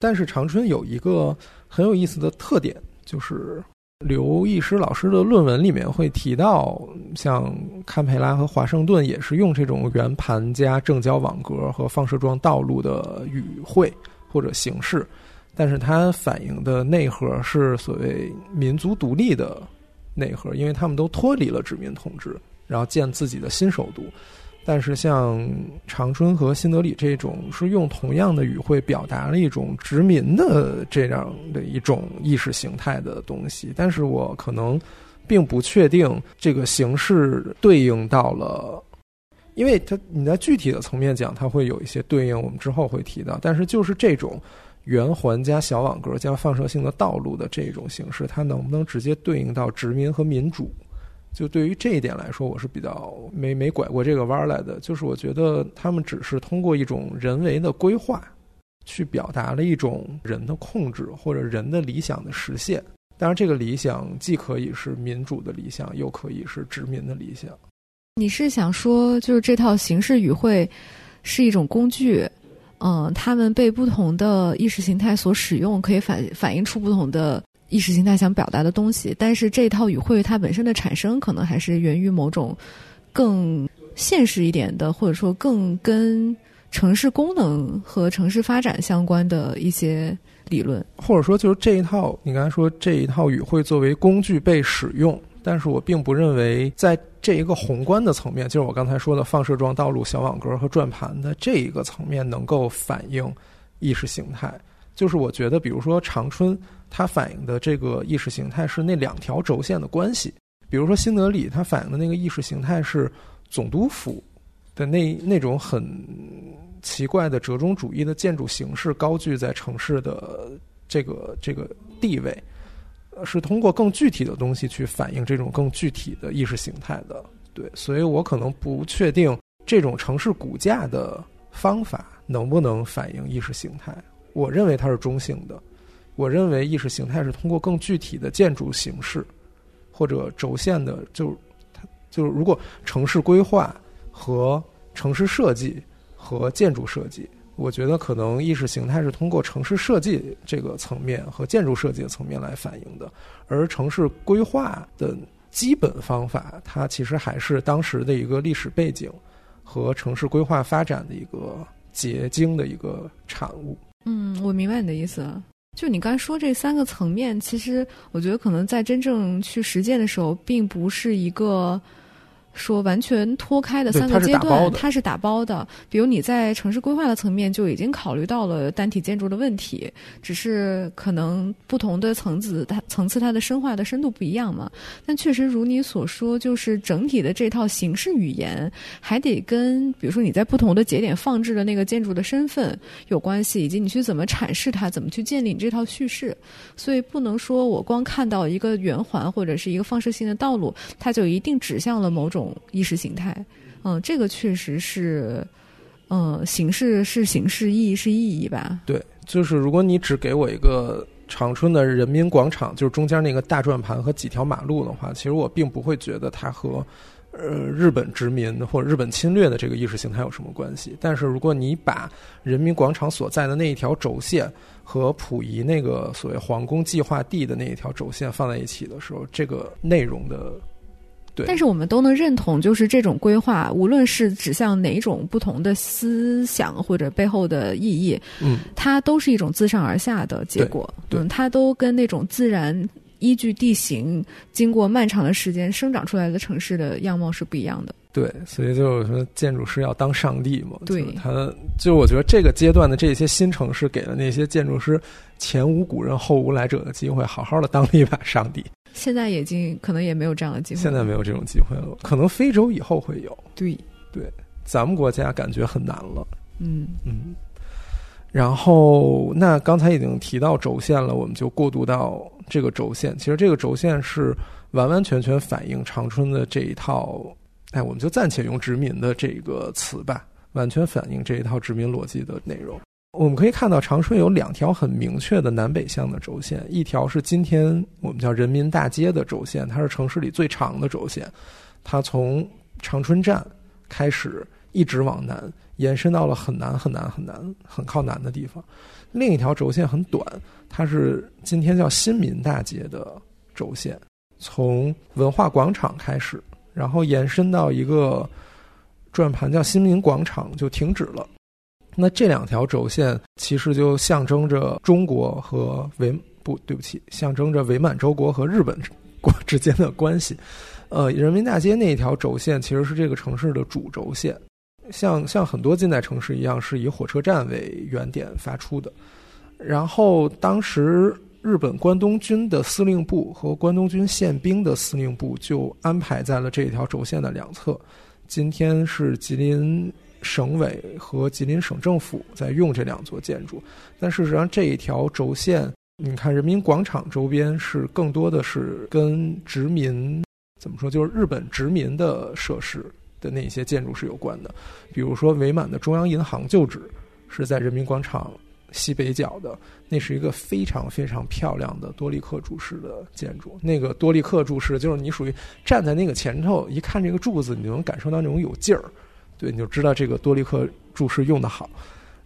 但是长春有一个很有意思的特点，就是刘易师老师的论文里面会提到，像堪培拉和华盛顿也是用这种圆盘加正交网格和放射状道路的语汇或者形式，但是它反映的内核是所谓民族独立的内核，因为他们都脱离了殖民统治，然后建自己的新首都。但是像长春和新德里这种是用同样的语汇表达了一种殖民的这样的一种意识形态的东西，但是我可能并不确定这个形式对应到了，因为它你在具体的层面讲，它会有一些对应，我们之后会提到。但是就是这种圆环加小网格加放射性的道路的这种形式，它能不能直接对应到殖民和民主？就对于这一点来说，我是比较没没拐过这个弯来的。就是我觉得他们只是通过一种人为的规划，去表达了一种人的控制或者人的理想的实现。当然，这个理想既可以是民主的理想，又可以是殖民的理想。你是想说，就是这套形式语汇是一种工具？嗯，他们被不同的意识形态所使用，可以反反映出不同的。意识形态想表达的东西，但是这一套语汇它本身的产生，可能还是源于某种更现实一点的，或者说更跟城市功能和城市发展相关的一些理论，或者说就是这一套，你刚才说这一套语汇作为工具被使用，但是我并不认为在这一个宏观的层面，就是我刚才说的放射状道路、小网格和转盘的这一个层面，能够反映意识形态。就是我觉得，比如说长春。它反映的这个意识形态是那两条轴线的关系，比如说新德里，它反映的那个意识形态是总督府的那那种很奇怪的折中主义的建筑形式高踞在城市的这个这个地位，是通过更具体的东西去反映这种更具体的意识形态的。对，所以我可能不确定这种城市骨架的方法能不能反映意识形态，我认为它是中性的。我认为意识形态是通过更具体的建筑形式，或者轴线的，就它就是如果城市规划和城市设计和建筑设计，我觉得可能意识形态是通过城市设计这个层面和建筑设计的层面来反映的，而城市规划的基本方法，它其实还是当时的一个历史背景和城市规划发展的一个结晶的一个产物。嗯，我明白你的意思。就你刚才说这三个层面，其实我觉得可能在真正去实践的时候，并不是一个说完全脱开的三个阶段，它是打包的。比如你在城市规划的层面就已经考虑到了单体建筑的问题，只是可能不同的层次它层次它的深化的深度不一样嘛。但确实如你所说，就是整体的这套形式语言还得跟比如说你在不同的节点放置的那个建筑的身份有关系，以及你去怎么阐释它，怎么去建立你这套叙事。所以不能说我光看到一个圆环或者是一个放射性的道路，它就一定指向了某种。意识形态，嗯，这个确实是，嗯，形式是形式，意义是意义吧？对，就是如果你只给我一个长春的人民广场，就是中间那个大转盘和几条马路的话，其实我并不会觉得它和呃日本殖民或者日本侵略的这个意识形态有什么关系。但是如果你把人民广场所在的那一条轴线和溥仪那个所谓皇宫计划地的那一条轴线放在一起的时候，这个内容的。但是我们都能认同，就是这种规划，无论是指向哪种不同的思想或者背后的意义，嗯，它都是一种自上而下的结果，嗯，它都跟那种自然依据地形经过漫长的时间生长出来的城市的样貌是不一样的。对，所以就是说，建筑师要当上帝嘛。对，他就我觉得这个阶段的这些新城市，给了那些建筑师前无古人后无来者的机会，好好的当了一把上帝。现在已经可能也没有这样的机会。现在没有这种机会了，可能非洲以后会有。对对，咱们国家感觉很难了。嗯嗯。然后，那刚才已经提到轴线了，我们就过渡到这个轴线。其实这个轴线是完完全全反映长春的这一套。哎，我们就暂且用殖民的这个词吧，完全反映这一套殖民逻辑的内容。我们可以看到，长春有两条很明确的南北向的轴线，一条是今天我们叫人民大街的轴线，它是城市里最长的轴线，它从长春站开始一直往南延伸到了很南很南很南很靠南的地方。另一条轴线很短，它是今天叫新民大街的轴线，从文化广场开始。然后延伸到一个转盘叫新民广场就停止了。那这两条轴线其实就象征着中国和伪不对不起，象征着伪满洲国和日本国之间的关系。呃，人民大街那一条轴线其实是这个城市的主轴线，像像很多近代城市一样，是以火车站为原点发出的。然后当时。日本关东军的司令部和关东军宪兵的司令部就安排在了这条轴线的两侧。今天是吉林省委和吉林省政府在用这两座建筑，但事实上这一条轴线，你看人民广场周边是更多的是跟殖民怎么说，就是日本殖民的设施的那些建筑是有关的。比如说伪满的中央银行旧址是在人民广场。西北角的，那是一个非常非常漂亮的多利克柱式的建筑。那个多利克柱式，就是你属于站在那个前头，一看这个柱子，你就能感受到那种有劲儿，对，你就知道这个多利克柱式用的好。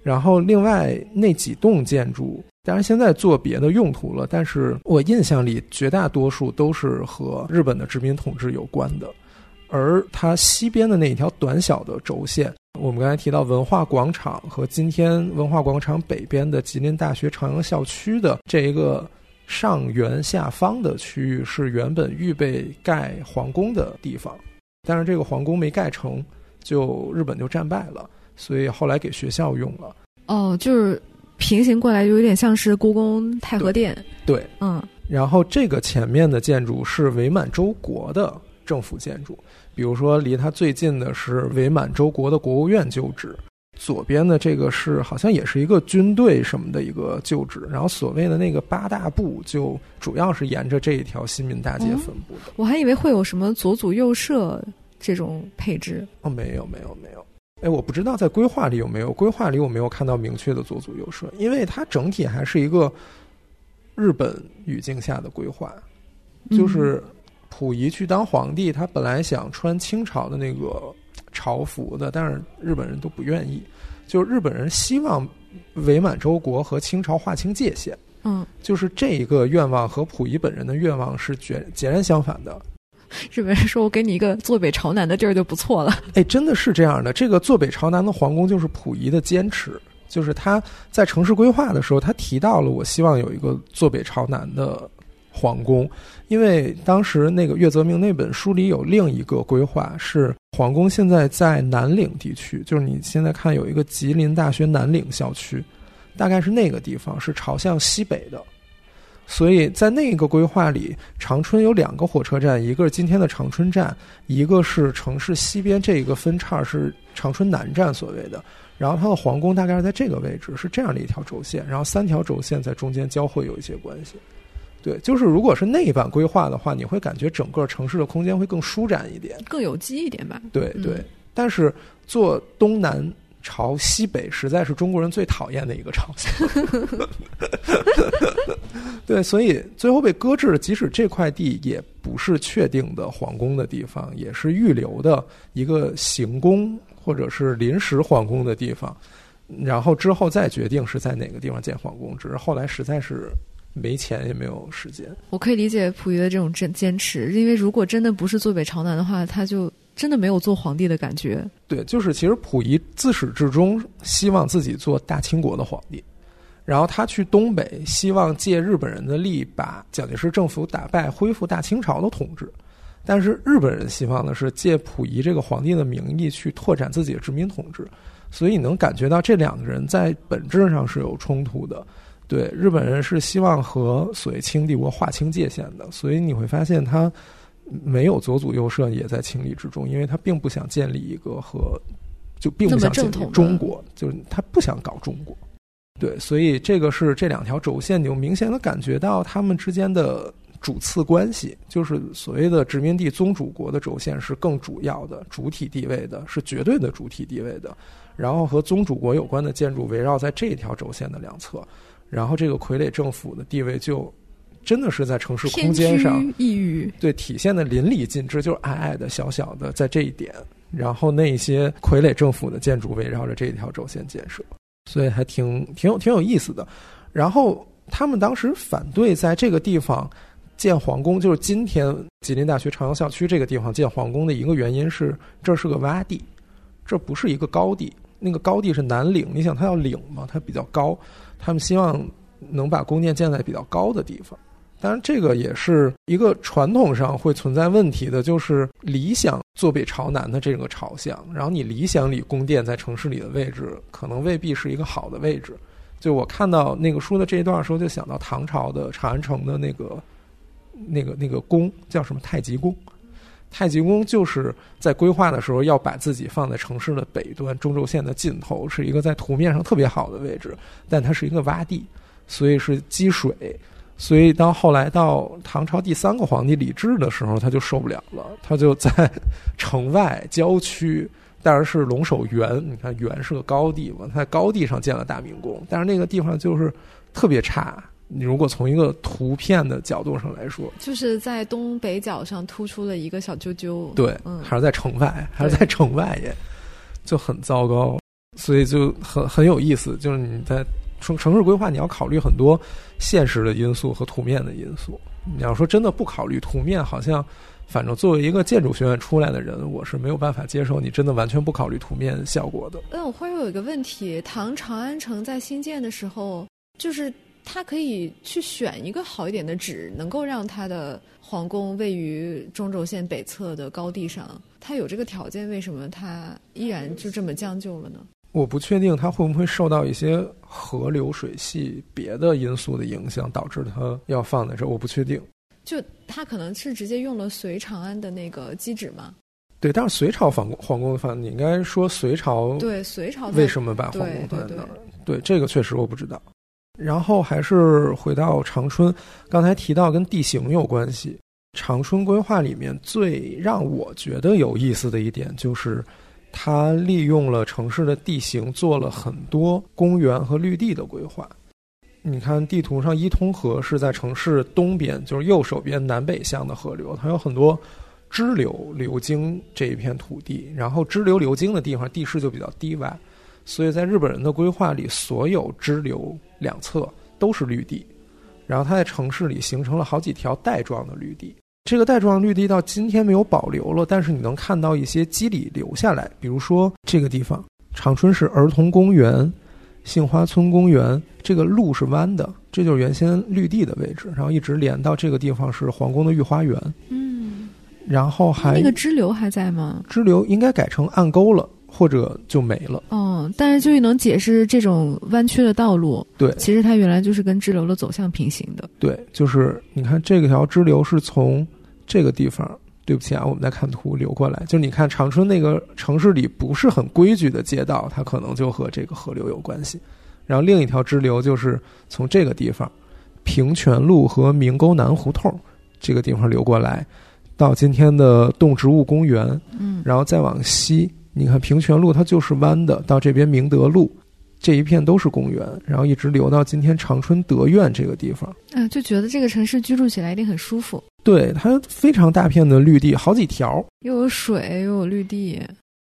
然后另外那几栋建筑，当然现在做别的用途了，但是我印象里绝大多数都是和日本的殖民统治有关的。而它西边的那一条短小的轴线。我们刚才提到文化广场和今天文化广场北边的吉林大学朝阳校区的这一个上圆下方的区域，是原本预备盖皇宫的地方，但是这个皇宫没盖成，就日本就战败了，所以后来给学校用了。哦，就是平行过来，就有点像是故宫太和殿。对，嗯。然后这个前面的建筑是伪满洲国的政府建筑。比如说，离它最近的是伪满洲国的国务院旧址，左边的这个是好像也是一个军队什么的一个旧址。然后所谓的那个八大部，就主要是沿着这一条新民大街分布的。我还以为会有什么左祖右社这种配置。哦，没有，没有，没有。哎，我不知道在规划里有没有，规划里我没有看到明确的左祖右社，因为它整体还是一个日本语境下的规划，就是。溥仪去当皇帝，他本来想穿清朝的那个朝服的，但是日本人都不愿意。就是日本人希望伪满洲国和清朝划清界限。嗯，就是这一个愿望和溥仪本人的愿望是截截然相反的。日本人说：“我给你一个坐北朝南的地儿就不错了。”哎，真的是这样的。这个坐北朝南的皇宫就是溥仪的坚持，就是他在城市规划的时候，他提到了我希望有一个坐北朝南的。皇宫，因为当时那个岳泽明那本书里有另一个规划，是皇宫现在在南岭地区，就是你现在看有一个吉林大学南岭校区，大概是那个地方是朝向西北的，所以在那个规划里，长春有两个火车站，一个是今天的长春站，一个是城市西边这一个分叉是长春南站所谓的，然后它的皇宫大概是在这个位置，是这样的一条轴线，然后三条轴线在中间交汇有一些关系。对，就是如果是那一版规划的话，你会感觉整个城市的空间会更舒展一点，更有机一点吧。对对，但是做东南朝西北，实在是中国人最讨厌的一个朝向。对，所以最后被搁置。即使这块地也不是确定的皇宫的地方，也是预留的一个行宫或者是临时皇宫的地方，然后之后再决定是在哪个地方建皇宫。只是后来实在是。没钱也没有时间，我可以理解溥仪的这种坚坚持，因为如果真的不是坐北朝南的话，他就真的没有做皇帝的感觉。对，就是其实溥仪自始至终希望自己做大清国的皇帝，然后他去东北，希望借日本人的力把蒋介石政府打败，恢复大清朝的统治。但是日本人希望的是借溥仪这个皇帝的名义去拓展自己的殖民统治，所以你能感觉到这两个人在本质上是有冲突的。对日本人是希望和所谓清帝国划清界限的，所以你会发现他没有左祖右社也在情理之中，因为他并不想建立一个和就并不想建立中国，就是他不想搞中国。对，所以这个是这两条轴线，你就明显的感觉到他们之间的主次关系，就是所谓的殖民地宗主国的轴线是更主要的主体地位的，是绝对的主体地位的，然后和宗主国有关的建筑围绕在这条轴线的两侧。然后这个傀儡政府的地位就真的是在城市空间上抑郁，对体现的淋漓尽致，就是矮矮的、小小的，在这一点。然后那些傀儡政府的建筑围绕着这一条轴线建设，所以还挺挺有挺有意思的。然后他们当时反对在这个地方建皇宫，就是今天吉林大学朝阳校区这个地方建皇宫的一个原因是，这是个洼地，这不是一个高地。那个高地是南岭，你想它要岭嘛，它比较高。他们希望能把宫殿建在比较高的地方，当然这个也是一个传统上会存在问题的，就是理想坐北朝南的这个朝向，然后你理想里宫殿在城市里的位置可能未必是一个好的位置。就我看到那个书的这一段的时候，就想到唐朝的长安城的那个那个那个宫叫什么太极宫。太极宫就是在规划的时候要把自己放在城市的北端，中轴线的尽头，是一个在图面上特别好的位置，但它是一个洼地，所以是积水。所以到后来到唐朝第三个皇帝李治的时候，他就受不了了，他就在城外郊区，当然是龙首原，你看原是个高地嘛，他在高地上建了大明宫，但是那个地方就是特别差。你如果从一个图片的角度上来说，就是在东北角上突出了一个小啾啾，对，还是在城外，还是在城外也就很糟糕，所以就很很有意思。就是你在城城市规划，你要考虑很多现实的因素和图面的因素。你要说真的不考虑图面，好像反正作为一个建筑学院出来的人，我是没有办法接受你真的完全不考虑图面效果的。嗯，我忽然有一个问题：唐长安城在新建的时候，就是。他可以去选一个好一点的址，能够让他的皇宫位于中轴线北侧的高地上。他有这个条件，为什么他依然就这么将就了呢？我不确定它会不会受到一些河流水系别的因素的影响，导致它要放在这。我不确定。就它可能是直接用了隋长安的那个基址吗？对，但是隋朝皇宫皇宫放，你应该说隋朝对隋朝为什么把皇宫放在那儿？对，这个确实我不知道。然后还是回到长春，刚才提到跟地形有关系。长春规划里面最让我觉得有意思的一点，就是它利用了城市的地形，做了很多公园和绿地的规划。你看地图上，伊通河是在城市东边，就是右手边南北向的河流，它有很多支流流经这一片土地，然后支流流经的地方地势就比较低洼。所以在日本人的规划里，所有支流两侧都是绿地，然后它在城市里形成了好几条带状的绿地。这个带状绿地到今天没有保留了，但是你能看到一些肌理留下来。比如说这个地方，长春市儿童公园、杏花村公园，这个路是弯的，这就是原先绿地的位置，然后一直连到这个地方是皇宫的御花园。嗯，然后还那个支流还在吗？支流应该改成暗沟了，或者就没了。嗯，但是就能解释这种弯曲的道路。对，其实它原来就是跟支流的走向平行的。对，就是你看这个条支流是从这个地方。对不起啊，我们在看图流过来，就是你看长春那个城市里不是很规矩的街道，它可能就和这个河流有关系。然后另一条支流就是从这个地方，平泉路和明沟南胡同这个地方流过来，到今天的动植物公园。嗯，然后再往西，你看平泉路它就是弯的，到这边明德路这一片都是公园，然后一直流到今天长春德苑这个地方。嗯，就觉得这个城市居住起来一定很舒服。对，它非常大片的绿地，好几条，又有水又有绿地。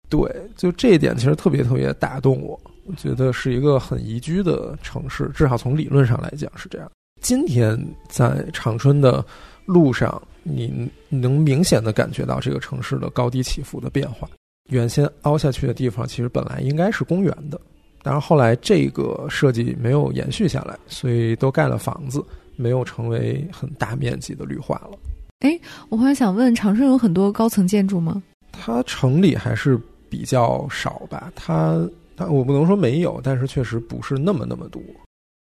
对，就这一点其实特别特别打动我。我觉得是一个很宜居的城市，至少从理论上来讲是这样。今天在长春的路上，你能明显的感觉到这个城市的高低起伏的变化。原先凹下去的地方，其实本来应该是公园的，但是后来这个设计没有延续下来，所以都盖了房子。没有成为很大面积的绿化了。哎，我忽然想问，长春有很多高层建筑吗？它城里还是比较少吧。它，它我不能说没有，但是确实不是那么那么多。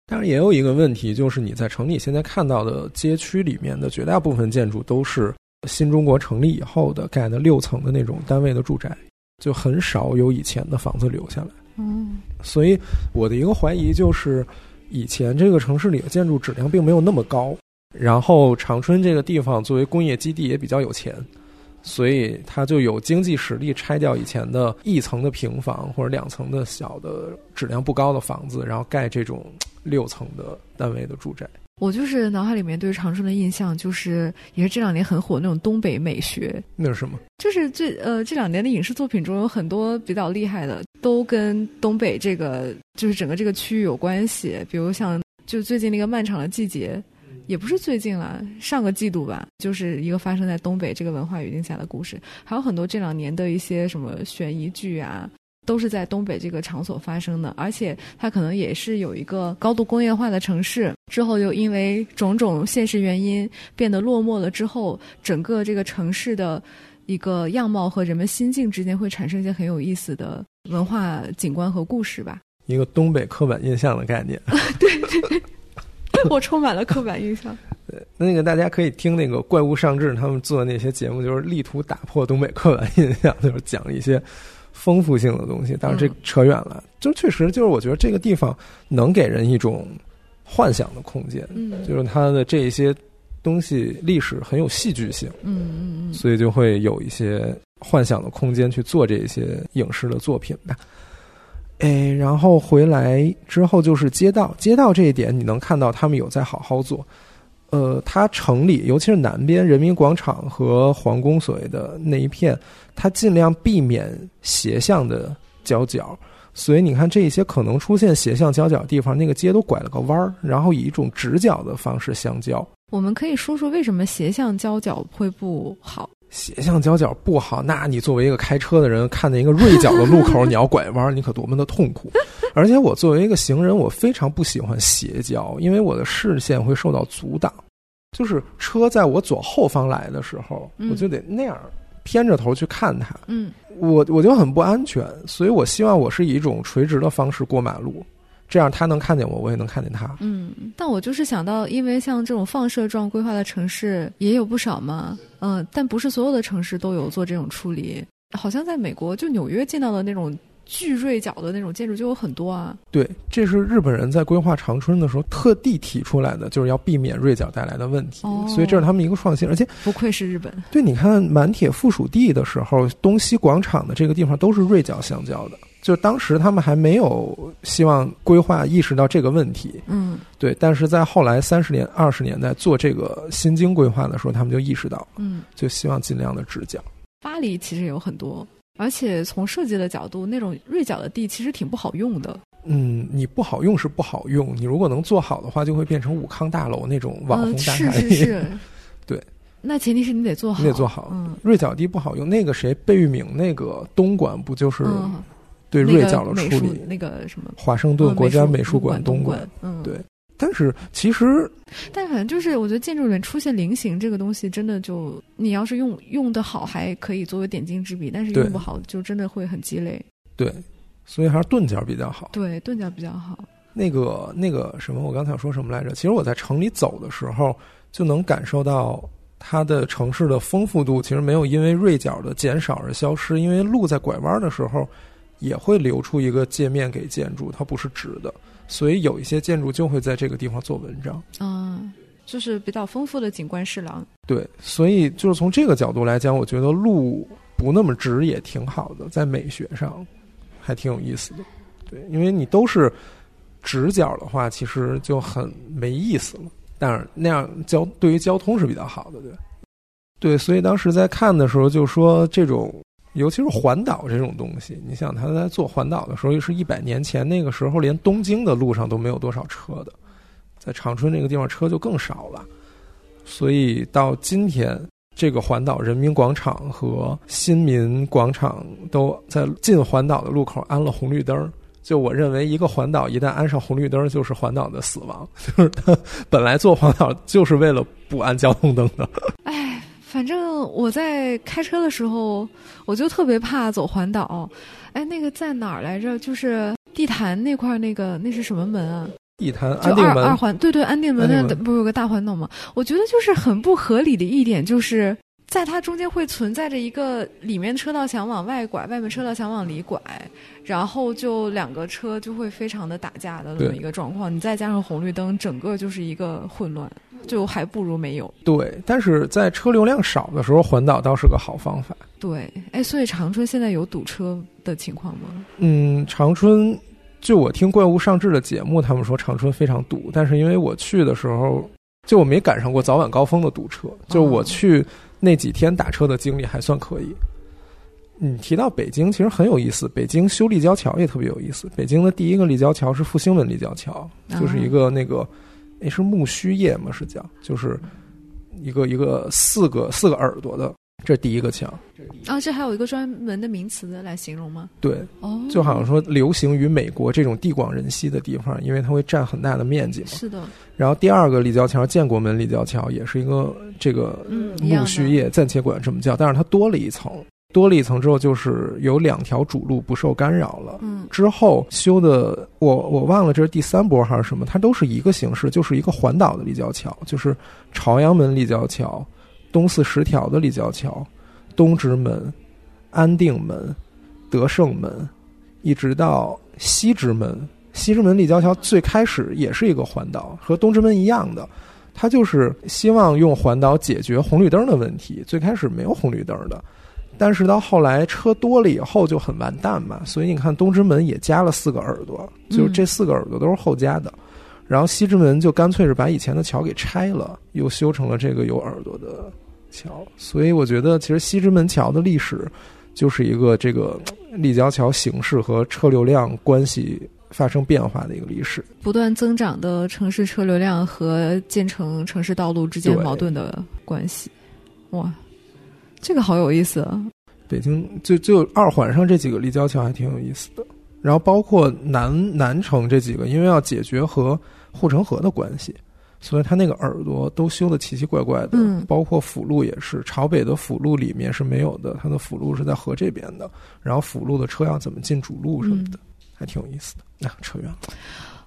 但是也有一个问题，就是你在城里现在看到的街区里面的绝大部分建筑都是新中国成立以后的盖的六层的那种单位的住宅，就很少有以前的房子留下来。嗯，所以我的一个怀疑就是。以前这个城市里的建筑质量并没有那么高，然后长春这个地方作为工业基地也比较有钱，所以它就有经济实力拆掉以前的一层的平房或者两层的小的质量不高的房子，然后盖这种六层的单位的住宅。我就是脑海里面对长春的印象，就是也是这两年很火那种东北美学。那是什么？就是这呃这两年的影视作品中有很多比较厉害的，都跟东北这个就是整个这个区域有关系。比如像就最近那个《漫长的季节》，也不是最近了，上个季度吧，就是一个发生在东北这个文化语境下的故事。还有很多这两年的一些什么悬疑剧啊。都是在东北这个场所发生的，而且它可能也是有一个高度工业化的城市，之后又因为种种现实原因变得落寞了。之后，整个这个城市的一个样貌和人们心境之间会产生一些很有意思的文化景观和故事吧。一个东北刻板印象的概念。对对，我充满了刻板印象。对，那个大家可以听那个怪物上志他们做的那些节目，就是力图打破东北刻板印象，就是讲一些。丰富性的东西，当然这扯远了。就确实，就是我觉得这个地方能给人一种幻想的空间，就是它的这些东西历史很有戏剧性，嗯嗯嗯，所以就会有一些幻想的空间去做这些影视的作品吧。哎，然后回来之后就是街道，街道这一点你能看到他们有在好好做。呃，它城里，尤其是南边人民广场和皇宫所谓的那一片，它尽量避免斜向的交角，所以你看这一些可能出现斜向交角的地方，那个街都拐了个弯儿，然后以一种直角的方式相交。我们可以说说为什么斜向交角会不好？斜向交角不好，那你作为一个开车的人，看见一个锐角的路口，你要拐弯，你可多么的痛苦！而且我作为一个行人，我非常不喜欢斜交，因为我的视线会受到阻挡。就是车在我左后方来的时候，我就得那样偏着头去看它。嗯，我我就很不安全，所以我希望我是以一种垂直的方式过马路。这样他能看见我，我也能看见他。嗯，但我就是想到，因为像这种放射状规划的城市也有不少嘛。嗯，但不是所有的城市都有做这种处理。好像在美国，就纽约见到的那种巨锐角的那种建筑就有很多啊。对，这是日本人在规划长春的时候特地提出来的，就是要避免锐角带来的问题。所以这是他们一个创新，而且不愧是日本。对，你看满铁附属地的时候，东西广场的这个地方都是锐角相交的。就当时他们还没有希望规划意识到这个问题，嗯，对。但是在后来三十年、二十年代做这个新京规划的时候，他们就意识到，嗯，就希望尽量的直角。巴黎其实有很多，而且从设计的角度，那种锐角的地其实挺不好用的。嗯，你不好用是不好用，你如果能做好的话，就会变成武康大楼那种网红大厦。是 是是，对。那前提是你得做好，你得做好。嗯，锐角地不好用，那个谁，贝聿铭那个东莞不就是？对锐角的处理，那个什么华盛顿国家美术馆东馆，嗯，对，但是其实，但反正就是，我觉得建筑里面出现菱形这个东西，真的就你要是用用的好，还可以作为点睛之笔；但是用不好，就真的会很鸡肋。对，所以还是钝角比较好。对，钝角比较好。那个那个什么，我刚才要说什么来着？其实我在城里走的时候，就能感受到它的城市的丰富度，其实没有因为锐角的减少而消失。因为路在拐弯的时候，也会留出一个界面给建筑，它不是直的。所以有一些建筑就会在这个地方做文章，嗯，就是比较丰富的景观饰廊。对，所以就是从这个角度来讲，我觉得路不那么直也挺好的，在美学上还挺有意思的。对，因为你都是直角的话，其实就很没意思了。但是那样交对于交通是比较好的，对。对，所以当时在看的时候就说这种。尤其是环岛这种东西，你想他在做环岛的时候，又是一百年前，那个时候连东京的路上都没有多少车的，在长春这个地方车就更少了。所以到今天，这个环岛人民广场和新民广场都在进环岛的路口安了红绿灯。就我认为，一个环岛一旦安上红绿灯，就是环岛的死亡。就是他本来做环岛就是为了不安交通灯的。哎。反正我在开车的时候，我就特别怕走环岛。哎，那个在哪儿来着？就是地坛那块儿，那个那是什么门啊？地坛就二二环，对对，安定门那不是有个大环岛吗？我觉得就是很不合理的一点，就是在它中间会存在着一个里面车道想往外拐，外面车道想往里拐，然后就两个车就会非常的打架的这么一个状况。你再加上红绿灯，整个就是一个混乱。就还不如没有。对，但是在车流量少的时候，环岛倒是个好方法。对，哎，所以长春现在有堵车的情况吗？嗯，长春，就我听怪物上志的节目，他们说长春非常堵，但是因为我去的时候，就我没赶上过早晚高峰的堵车，就我去那几天打车的经历还算可以。你提到北京，其实很有意思，北京修立交桥也特别有意思。北京的第一个立交桥是复兴门立交桥，就是一个那个。那是苜蓿叶嘛？是叫就是一个一个四个四个耳朵的，这是第一个墙。啊，这还有一个专门的名词来形容吗？对，哦，就好像说流行于美国这种地广人稀的地方，因为它会占很大的面积嘛。是的。然后第二个立交桥，建国门立交桥，也是一个这个木须叶，暂且管这么叫，但是它多了一层。多了一层之后，就是有两条主路不受干扰了。嗯，之后修的我我忘了这是第三波还是什么，它都是一个形式，就是一个环岛的立交桥，就是朝阳门立交桥、东四十条的立交桥、东直门、安定门、德胜门，一直到西直门。西直门立交桥最开始也是一个环岛，和东直门一样的，它就是希望用环岛解决红绿灯的问题。最开始没有红绿灯的。但是到后来车多了以后就很完蛋嘛，所以你看东直门也加了四个耳朵，就是这四个耳朵都是后加的。然后西直门就干脆是把以前的桥给拆了，又修成了这个有耳朵的桥。所以我觉得其实西直门桥的历史就是一个这个立交桥形式和车流量关系发生变化的一个历史。不断增长的城市车流量和建成城市道路之间矛盾的关系，哇。这个好有意思啊！北京就就二环上这几个立交桥还挺有意思的，然后包括南南城这几个，因为要解决和护城河的关系，所以他那个耳朵都修的奇奇怪怪的。嗯，包括辅路也是，朝北的辅路里面是没有的，它的辅路是在河这边的，然后辅路的车要怎么进主路什么的，还挺有意思的。那扯远了。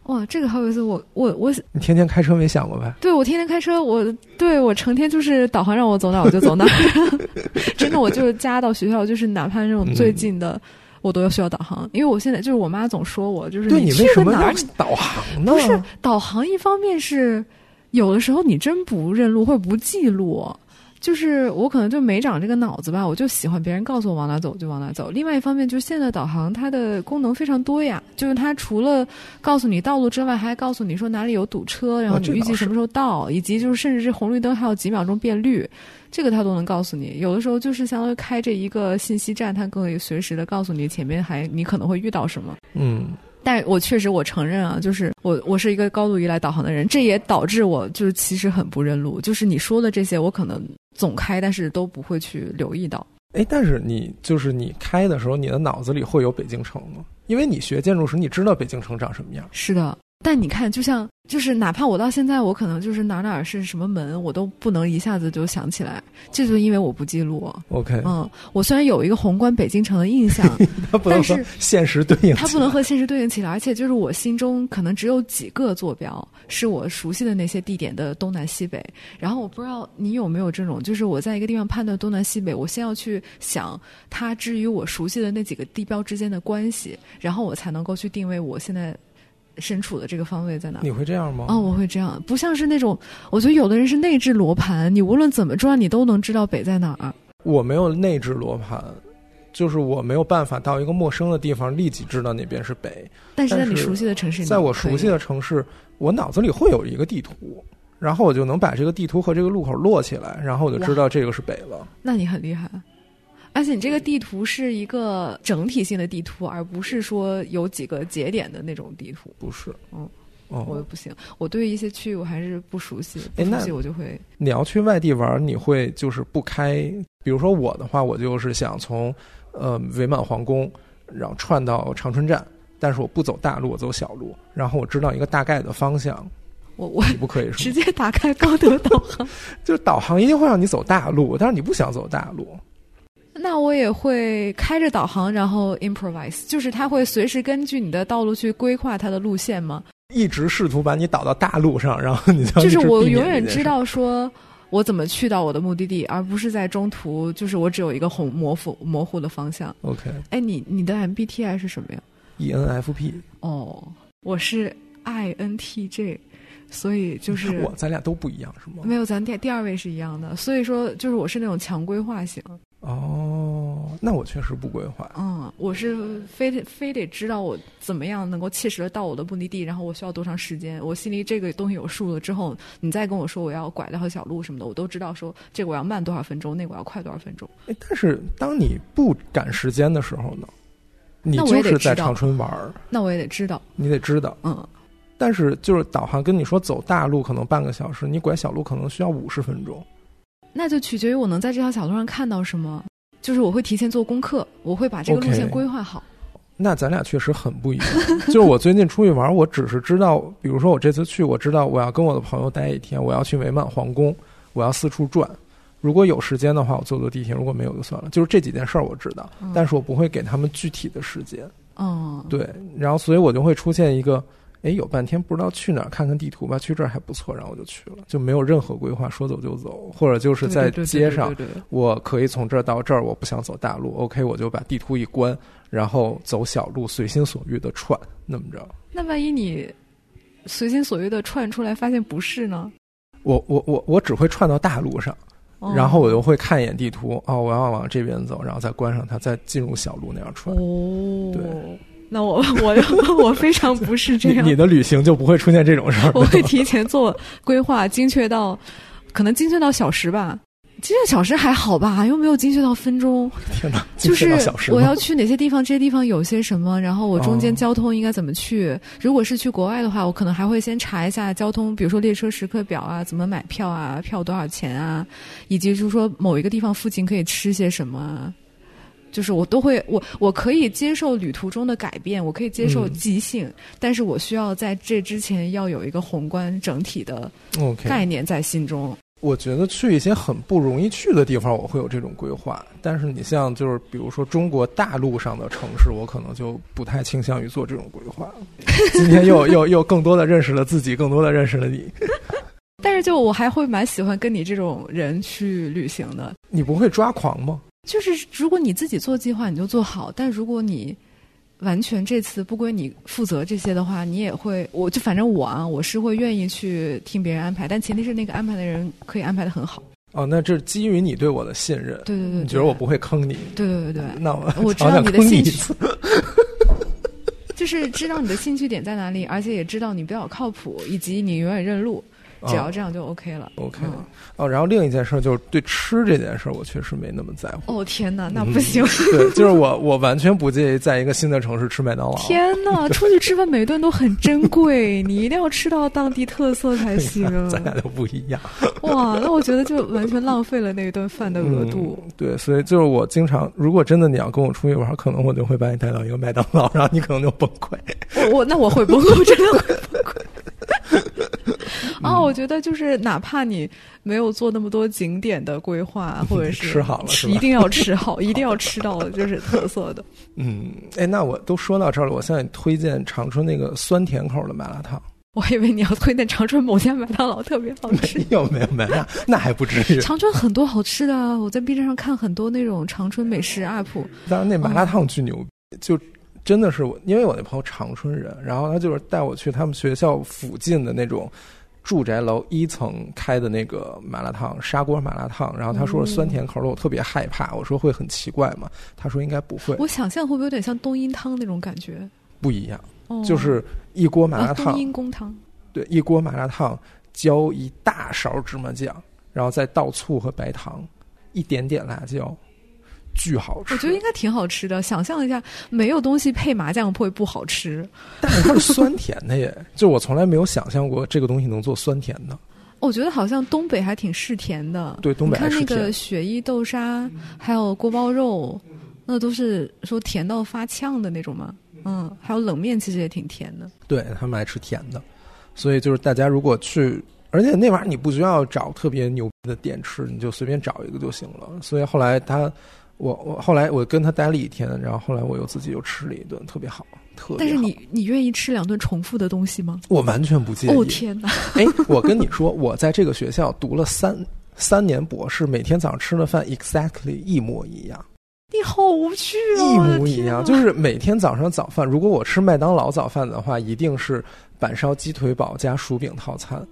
哇，这个好有意思！我我我，你天天开车没想过呗？对，我天天开车，我对我成天就是导航让我走哪我就走哪，真的，我就是家到学校，就是哪怕那种最近的，我都要需要导航，因为我现在就是我妈总说我就是你去个哪儿导航呢？不是导航，一方面是有的时候你真不认路或者不记录。就是我可能就没长这个脑子吧，我就喜欢别人告诉我往哪走就往哪走。另外一方面，就是现在导航它的功能非常多呀，就是它除了告诉你道路之外，还告诉你说哪里有堵车，然后你预计什么时候到，以及就是甚至是红绿灯还有几秒钟变绿，这个它都能告诉你。有的时候就是相当于开着一个信息站，它可以随时的告诉你前面还你可能会遇到什么。嗯。但我确实，我承认啊，就是我我是一个高度依赖导航的人，这也导致我就是其实很不认路。就是你说的这些，我可能总开，但是都不会去留意到。哎，但是你就是你开的时候，你的脑子里会有北京城吗？因为你学建筑时，你知道北京城长什么样。是的，但你看，就像就是哪怕我到现在，我可能就是哪哪是什么门，我都不能一下子就想起来，这就因为我不记录。OK，嗯，我虽然有一个宏观北京城的印象，但是现实对应，它不能和现实对应起来，而且就是我心中可能只有几个坐标是我熟悉的那些地点的东南西北。然后我不知道你有没有这种，就是我在一个地方判断东南西北，我先要去想它至于我熟悉的那几个地标之间的关系，然后我才能够去定位我现在。身处的这个方位在哪？你会这样吗？哦，我会这样，不像是那种，我觉得有的人是内置罗盘，你无论怎么转，你都能知道北在哪儿。我没有内置罗盘，就是我没有办法到一个陌生的地方立即知道哪边是北。但是在你熟悉的城市，在我熟悉的城市，我脑子里会有一个地图，然后我就能把这个地图和这个路口摞起来，然后我就知道这个是北了。那你很厉害。而且你这个地图是一个整体性的地图，而不是说有几个节点的那种地图。不是，嗯，我不行，我对一些区域我还是不熟悉，不熟悉我就会。你要去外地玩，你会就是不开，比如说我的话，我就是想从呃伪满皇宫，然后串到长春站，但是我不走大路，我走小路，然后我知道一个大概的方向。我我不可以直接打开高德导航，就是导航一定会让你走大路，但是你不想走大路。那我也会开着导航，然后 improvise，就是它会随时根据你的道路去规划它的路线吗？一直试图把你导到大路上，然后你就就是我永远知道说我怎么去到我的目的地，而不是在中途就是我只有一个红模糊模糊的方向。OK，哎，你你的 MBTI 是什么呀？ENFP。哦，我是 INTJ，所以就是我咱俩都不一样是吗？没有，咱第第二位是一样的，所以说就是我是那种强规划型。哦，那我确实不规划。嗯，我是非得非得知道我怎么样能够切实的到我的目的地，然后我需要多长时间，我心里这个东西有数了之后，你再跟我说我要拐两条小路什么的，我都知道说这个我要慢多少分钟，那个我要快多少分钟。哎，但是当你不赶时间的时候呢？你就是在长春玩儿，那我也得知道，你得知道，嗯。但是就是导航跟你说走大路可能半个小时，你拐小路可能需要五十分钟。那就取决于我能在这条小路上看到什么，就是我会提前做功课，我会把这个路线规划好。那咱俩确实很不一样。就是我最近出去玩，我只是知道，比如说我这次去，我知道我要跟我的朋友待一天，我要去伪满皇宫，我要四处转。如果有时间的话，我坐坐地铁；如果没有，就算了。就是这几件事儿我知道，但是我不会给他们具体的时间。哦，对，然后所以我就会出现一个。哎，有半天不知道去哪儿，看看地图吧。去这儿还不错，然后我就去了，就没有任何规划，说走就走，或者就是在街上，我可以从这儿到这儿，我不想走大路，OK，我就把地图一关，然后走小路，随心所欲的串，那么着。那万一你随心所欲的串出来，发现不是呢？我我我我只会串到大路上，然后我就会看一眼地图，哦，我要往这边走，然后再关上它，再进入小路那样串。哦，对。那我我我非常不是这样，你的旅行就不会出现这种事儿。我会提前做规划，精确到可能精确到小时吧，精确小时还好吧，又没有精确到分钟。天哪，就是我要去哪些地方，这些地方有些什么，然后我中间交通应该怎么去？如果是去国外的话，我可能还会先查一下交通，比如说列车时刻表啊，怎么买票啊，票多少钱啊，以及就是说某一个地方附近可以吃些什么。就是我都会，我我可以接受旅途中的改变，我可以接受即兴，但是我需要在这之前要有一个宏观整体的概念在心中。我觉得去一些很不容易去的地方，我会有这种规划。但是你像就是比如说中国大陆上的城市，我可能就不太倾向于做这种规划。今天又又又更多的认识了自己，更多的认识了你。但是就我还会蛮喜欢跟你这种人去旅行的。你不会抓狂吗？就是如果你自己做计划，你就做好；但如果你完全这次不归你负责这些的话，你也会，我就反正我啊，我是会愿意去听别人安排，但前提是那个安排的人可以安排的很好。哦，那这是基于你对我的信任。对对对，你觉得我不会坑你？对对对对，那我我知道你的兴趣，就是知道你的兴趣点在哪里，而且也知道你比较靠谱，以及你永远认路。只要这样就 OK 了，OK 哦。然后另一件事就是对吃这件事，我确实没那么在乎。哦天哪，那不行。对，就是我，我完全不介意在一个新的城市吃麦当劳。天哪，出去吃饭每顿都很珍贵，你一定要吃到当地特色才 行。咱俩都不一样。哇，那我觉得就完全浪费了那一顿饭的额度。对，所以就是我经常，如果真的你要跟我出去玩，可能我就会把你带到一个麦当劳，然后你可能就崩溃。我我那我会崩溃，我真的会崩溃。啊，我觉得就是哪怕你没有做那么多景点的规划，或者是吃好了，一定要吃好，一定要吃到就是特色的。嗯，哎，那我都说到这儿了，我现在推荐长春那个酸甜口的麻辣烫。我还以为你要推荐长春某家麦当劳特别好吃。没有没有没有，那那还不至于。长春很多好吃的，我在 B 站上看很多那种长春美食 UP。当然，那麻辣烫巨牛，就真的是我，因为我那朋友长春人，然后他就是带我去他们学校附近的那种住宅楼一层开的那个麻辣烫砂锅麻辣烫，然后他说酸甜口的，我特别害怕，我说会很奇怪吗？他说应该不会。我想象会不会有点像冬阴汤那种感觉？不一样。就是一锅麻辣烫，冬阴汤，对，一锅麻辣烫浇一大勺芝麻酱，然后再倒醋和白糖，一点点辣椒，巨好吃。我觉得应该挺好吃的。想象一下，没有东西配麻酱会不好吃？但是它是酸甜的耶，就我从来没有想象过这个东西能做酸甜的。我觉得好像东北还挺嗜甜的。对，东北看那个雪衣豆沙，还有锅包肉，那都是说甜到发呛的那种吗？嗯，还有冷面，其实也挺甜的。对他们爱吃甜的，所以就是大家如果去，而且那玩意儿你不需要找特别牛逼的店吃，你就随便找一个就行了。所以后来他，我我后来我跟他待了一天，然后后来我又自己又吃了一顿，特别好，特别。但是你你愿意吃两顿重复的东西吗？我完全不介意。哦天哪！哎，我跟你说，我在这个学校读了三三年博士，每天早上吃的饭 exactly 一模一样。你好无趣啊！一模一样，就是每天早上早饭。如果我吃麦当劳早饭的话，一定是板烧鸡腿堡加薯饼套餐。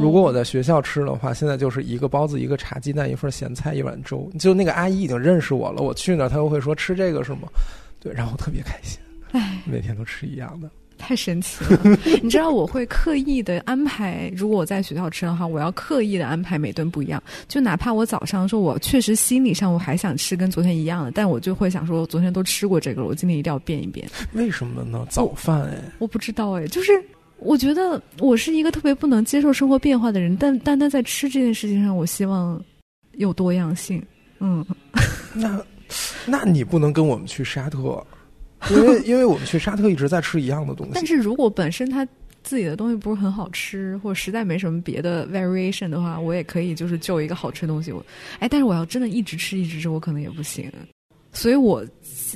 哦，如果我在学校吃的话，现在就是一个包子、一个茶鸡蛋、一份咸菜、一碗粥。就那个阿姨已经认识我了，我去那儿，她又会说吃这个是吗？对，然后特别开心。哎，每天都吃一样的。太神奇了！你知道我会刻意的安排，如果我在学校吃的话，我要刻意的安排每顿不一样。就哪怕我早上说，我确实心理上我还想吃跟昨天一样的，但我就会想说，昨天都吃过这个了，我今天一定要变一变。为什么呢？早饭哎，我不知道哎，就是我觉得我是一个特别不能接受生活变化的人，但单单在吃这件事情上，我希望有多样性。嗯，那那你不能跟我们去沙特。因为 因为我们去沙特一直在吃一样的东西，但是如果本身他自己的东西不是很好吃，或者实在没什么别的 variation 的话，我也可以就是就一个好吃的东西。我哎，但是我要真的一直吃一直吃，我可能也不行。所以我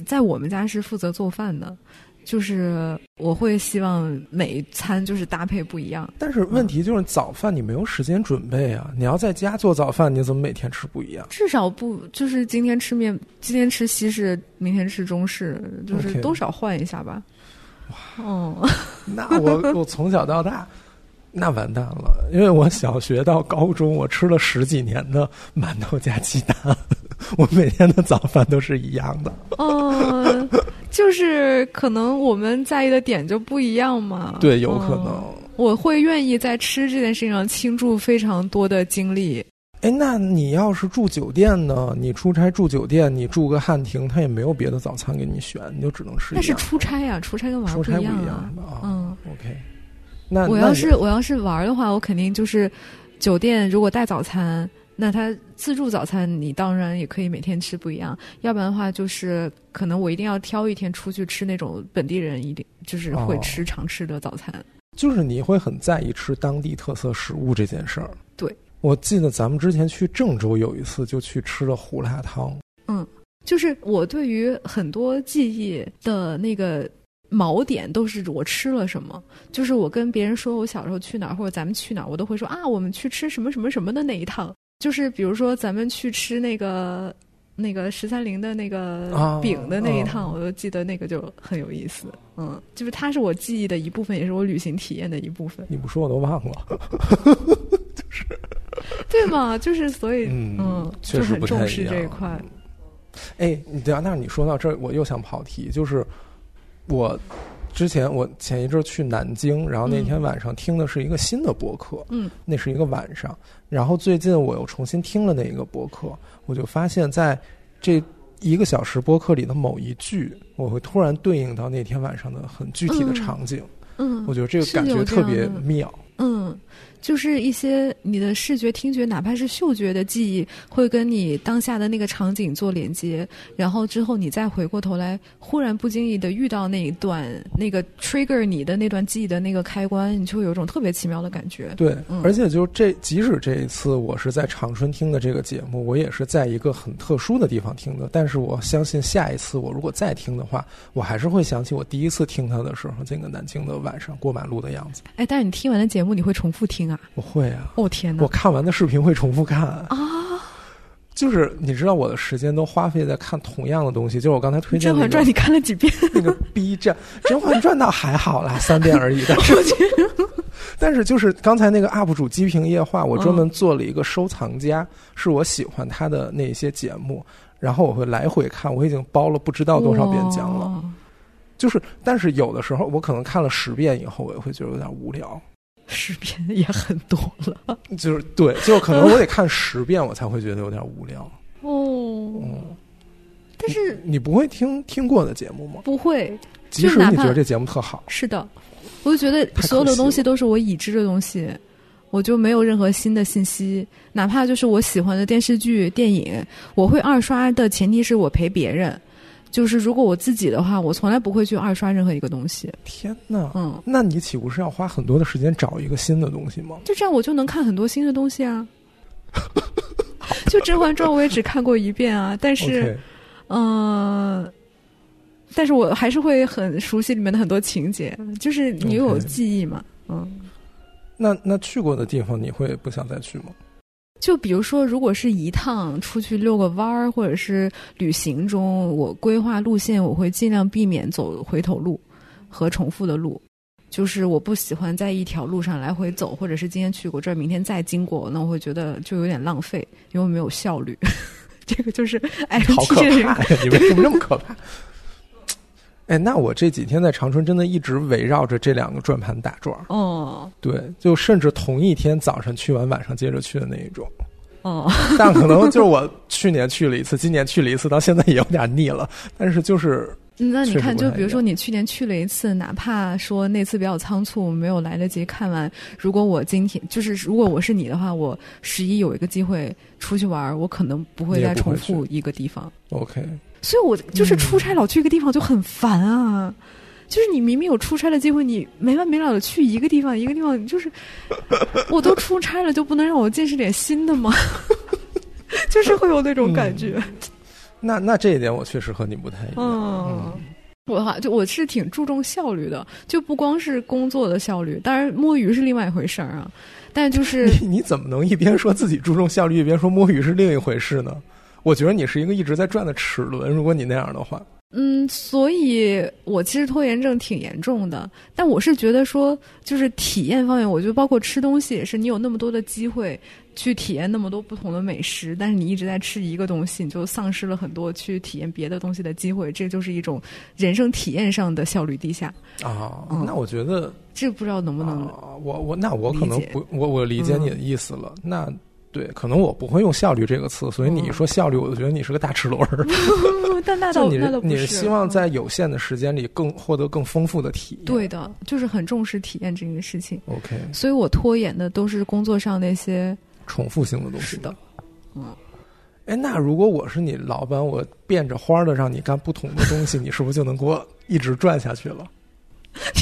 在我们家是负责做饭的。就是我会希望每一餐就是搭配不一样，但是问题就是早饭你没有时间准备啊！你要在家做早饭，你怎么每天吃不一样？至少不就是今天吃面，今天吃西式，明天吃中式，就是多少换一下吧。哇，哦，那我 我从小到大，那完蛋了，因为我小学到高中我吃了十几年的馒头加鸡蛋，我每天的早饭都是一样的。哦。就是可能我们在意的点就不一样嘛。对，有可能。我会愿意在吃这件事情上倾注非常多的精力。哎，那你要是住酒店呢？你出差住酒店，你住个汉庭，他也没有别的早餐给你选，你就只能吃。那是出差呀，出差跟玩儿不一样啊。嗯，OK。那我要是我要是玩的话，我肯定就是酒店如果带早餐。那他自助早餐，你当然也可以每天吃不一样。要不然的话，就是可能我一定要挑一天出去吃那种本地人一定就是会吃常吃的早餐。就是你会很在意吃当地特色食物这件事儿。对，我记得咱们之前去郑州有一次就去吃了胡辣汤。嗯，就是我对于很多记忆的那个锚点都是我吃了什么。就是我跟别人说我小时候去哪儿或者咱们去哪儿，我都会说啊，我们去吃什么什么什么的那一趟。就是比如说，咱们去吃那个那个十三陵的那个饼的那一趟，我都记得那个就很有意思。嗯，就是它是我记忆的一部分，也是我旅行体验的一部分。你不说我都忘了，就 是对嘛？就是所以嗯，确实很重视这一块。哎，你等下，那你说到这儿，我又想跑题，就是我。之前我前一阵去南京，然后那天晚上听的是一个新的播客，嗯，那是一个晚上。然后最近我又重新听了那一个播客，我就发现，在这一个小时播客里的某一句，我会突然对应到那天晚上的很具体的场景。嗯，我觉得这个感觉特别妙。嗯，就是一些你的视觉、听觉，哪怕是嗅觉的记忆，会跟你当下的那个场景做连接，然后之后你再回过头来，忽然不经意的遇到那一段那个 trigger 你的那段记忆的那个开关，你就会有一种特别奇妙的感觉。对，而且就这，即使这一次我是在长春听的这个节目，我也是在一个很特殊的地方听的，但是我相信下一次我如果再听的话，我还是会想起我第一次听它的时候，这个南京的晚上过马路的样子。哎，但是你听完的节目，你会重复听啊？我会啊！哦天哪！我看完的视频会重复看啊！就是你知道我的时间都花费在看同样的东西，就是我刚才推荐《甄嬛传》，你看了几遍？那个 B 站《甄嬛传》倒还好啦，三遍而已。但是，但是就是刚才那个 UP 主鸡平夜话，我专门做了一个收藏夹，是我喜欢他的那些节目，然后我会来回看，我已经包了不知道多少遍讲了。就是，但是有的时候我可能看了十遍以后，我也会觉得有点无聊。十遍也很多了，就是对，就可能我得看十遍，我才会觉得有点无聊。哦，嗯，但是你不会听听过的节目吗？不会，即使你觉得这节目特好，是的，我就觉得所有的东西都是我已知的东西，我就没有任何新的信息。哪怕就是我喜欢的电视剧、电影，我会二刷的前提是我陪别人。就是如果我自己的话，我从来不会去二刷任何一个东西。天哪，嗯，那你岂不是要花很多的时间找一个新的东西吗？就这样，我就能看很多新的东西啊。就《甄嬛传》，我也只看过一遍啊，但是，嗯，但是我还是会很熟悉里面的很多情节，就是你有记忆嘛，嗯。那那去过的地方，你会不想再去吗？就比如说，如果是一趟出去遛个弯儿，或者是旅行中，我规划路线，我会尽量避免走回头路和重复的路。就是我不喜欢在一条路上来回走，或者是今天去过这儿，明天再经过，那我会觉得就有点浪费，因为没有效率。这个就是哎，好可怕！你为什么那么可怕？哎，那我这几天在长春真的一直围绕着这两个转盘打转哦，对，就甚至同一天早上去完，晚上接着去的那一种。哦，但可能就是我去年去了一次，今年去了一次，到现在也有点腻了。但是就是，那你看，就比如说你去年去了一次，哪怕说那次比较仓促，没有来得及看完。如果我今天就是，如果我是你的话，我十一有一个机会出去玩，我可能不会再重复一个地方。OK。所以，我就是出差老去一个地方就很烦啊！就是你明明有出差的机会，你没完没了的去一个地方，一个地方，就是 我都出差了，就不能让我见识点新的吗？就是会有那种感觉。那那这一点我确实和你不太一样。嗯，我哈就我是挺注重效率的，就不光是工作的效率，当然摸鱼是另外一回事儿啊。但就是你你怎么能一边说自己注重效率，一边说摸鱼是另一回事呢？我觉得你是一个一直在转的齿轮，如果你那样的话，嗯，所以我其实拖延症挺严重的。但我是觉得说，就是体验方面，我觉得包括吃东西也是，你有那么多的机会去体验那么多不同的美食，但是你一直在吃一个东西，你就丧失了很多去体验别的东西的机会，这就是一种人生体验上的效率低下啊。那我觉得这不知道能不能，我我那我可能不，我我理解你的意思了。那。对，可能我不会用效率这个词，所以你一说效率，我就觉得你是个大齿轮儿。但那倒 那倒不是。你是希望在有限的时间里更获得更丰富的体验。对的，就是很重视体验这件事情。OK。所以我拖延的都是工作上那些重复性的东西。是的。嗯。哎，那如果我是你老板，我变着花的让你干不同的东西，你是不是就能给我一直转下去了？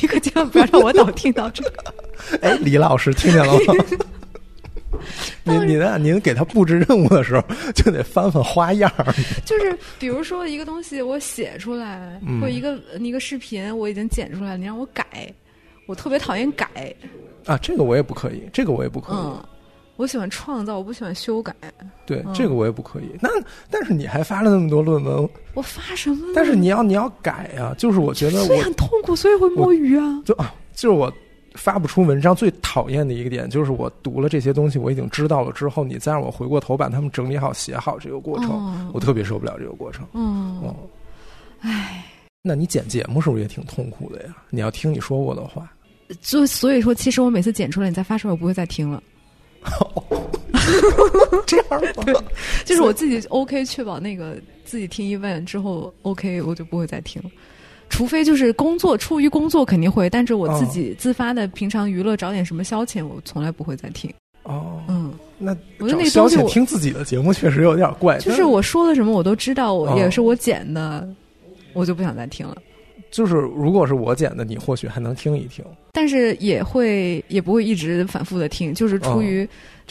你可千万不要让我老听到这个。哎，李老师，听见了吗？您您您给他布置任务的时候，就得翻翻花样儿。就是比如说一个东西我写出来，或一个一个视频我已经剪出来，你让我改，我特别讨厌改。啊，这个我也不可以，这个我也不可以。嗯，我喜欢创造，我不喜欢修改。对，这个我也不可以。那但是你还发了那么多论文，我发什么？但是你要你要改呀，就是我觉得我很痛苦，所以会摸鱼啊。就啊，就是我。发不出文章最讨厌的一个点就是我读了这些东西，我已经知道了之后，你再让我回过头把它们整理好、写好这个过程，我特别受不了这个过程。嗯，唉，那你剪节目是不是也挺痛苦的呀？你要听你说过的话，就所以说，其实我每次剪出来你再发出来，我不会再听了。这样对，就是我自己 OK，确保那个自己听一遍之后 OK，我就不会再听了。除非就是工作，出于工作肯定会，但是我自己自发的平常娱乐找点什么消遣，我从来不会再听。哦，嗯，那我觉得那消东西遣听自己的节目确实有点怪。就是我说的什么我都知道，我也是我剪的，我就不想再听了。就是如果是我剪的，你或许还能听一听，但是也会也不会一直反复的听，就是出于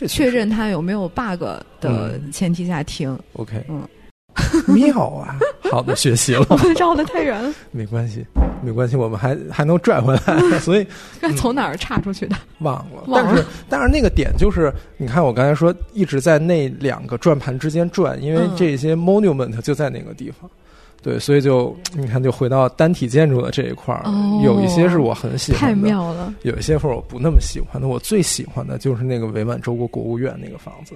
确认它有没有 bug 的前提下听。OK，嗯，妙啊，好的，学习了。我们绕得太远了，没关系，没关系，我们还还能拽回来。所以从哪儿岔出去的？忘了。但是但是那个点就是，你看我刚才说一直在那两个转盘之间转，因为这些 monument 就在那个地方。对，所以就你看，就回到单体建筑的这一块儿，有一些是我很喜欢的，太妙了。有一些是我不那么喜欢的，我最喜欢的就是那个伪满洲国国务院那个房子。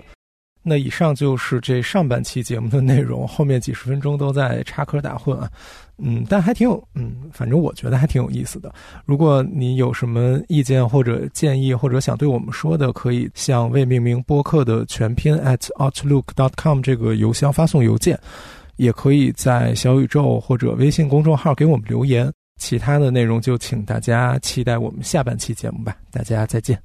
那以上就是这上半期节目的内容，后面几十分钟都在插科打诨啊，嗯，但还挺有，嗯，反正我觉得还挺有意思的。如果你有什么意见或者建议，或者想对我们说的，可以向未命名播客的全拼 at outlook dot com 这个邮箱发送邮件。也可以在小宇宙或者微信公众号给我们留言，其他的内容就请大家期待我们下半期节目吧。大家再见。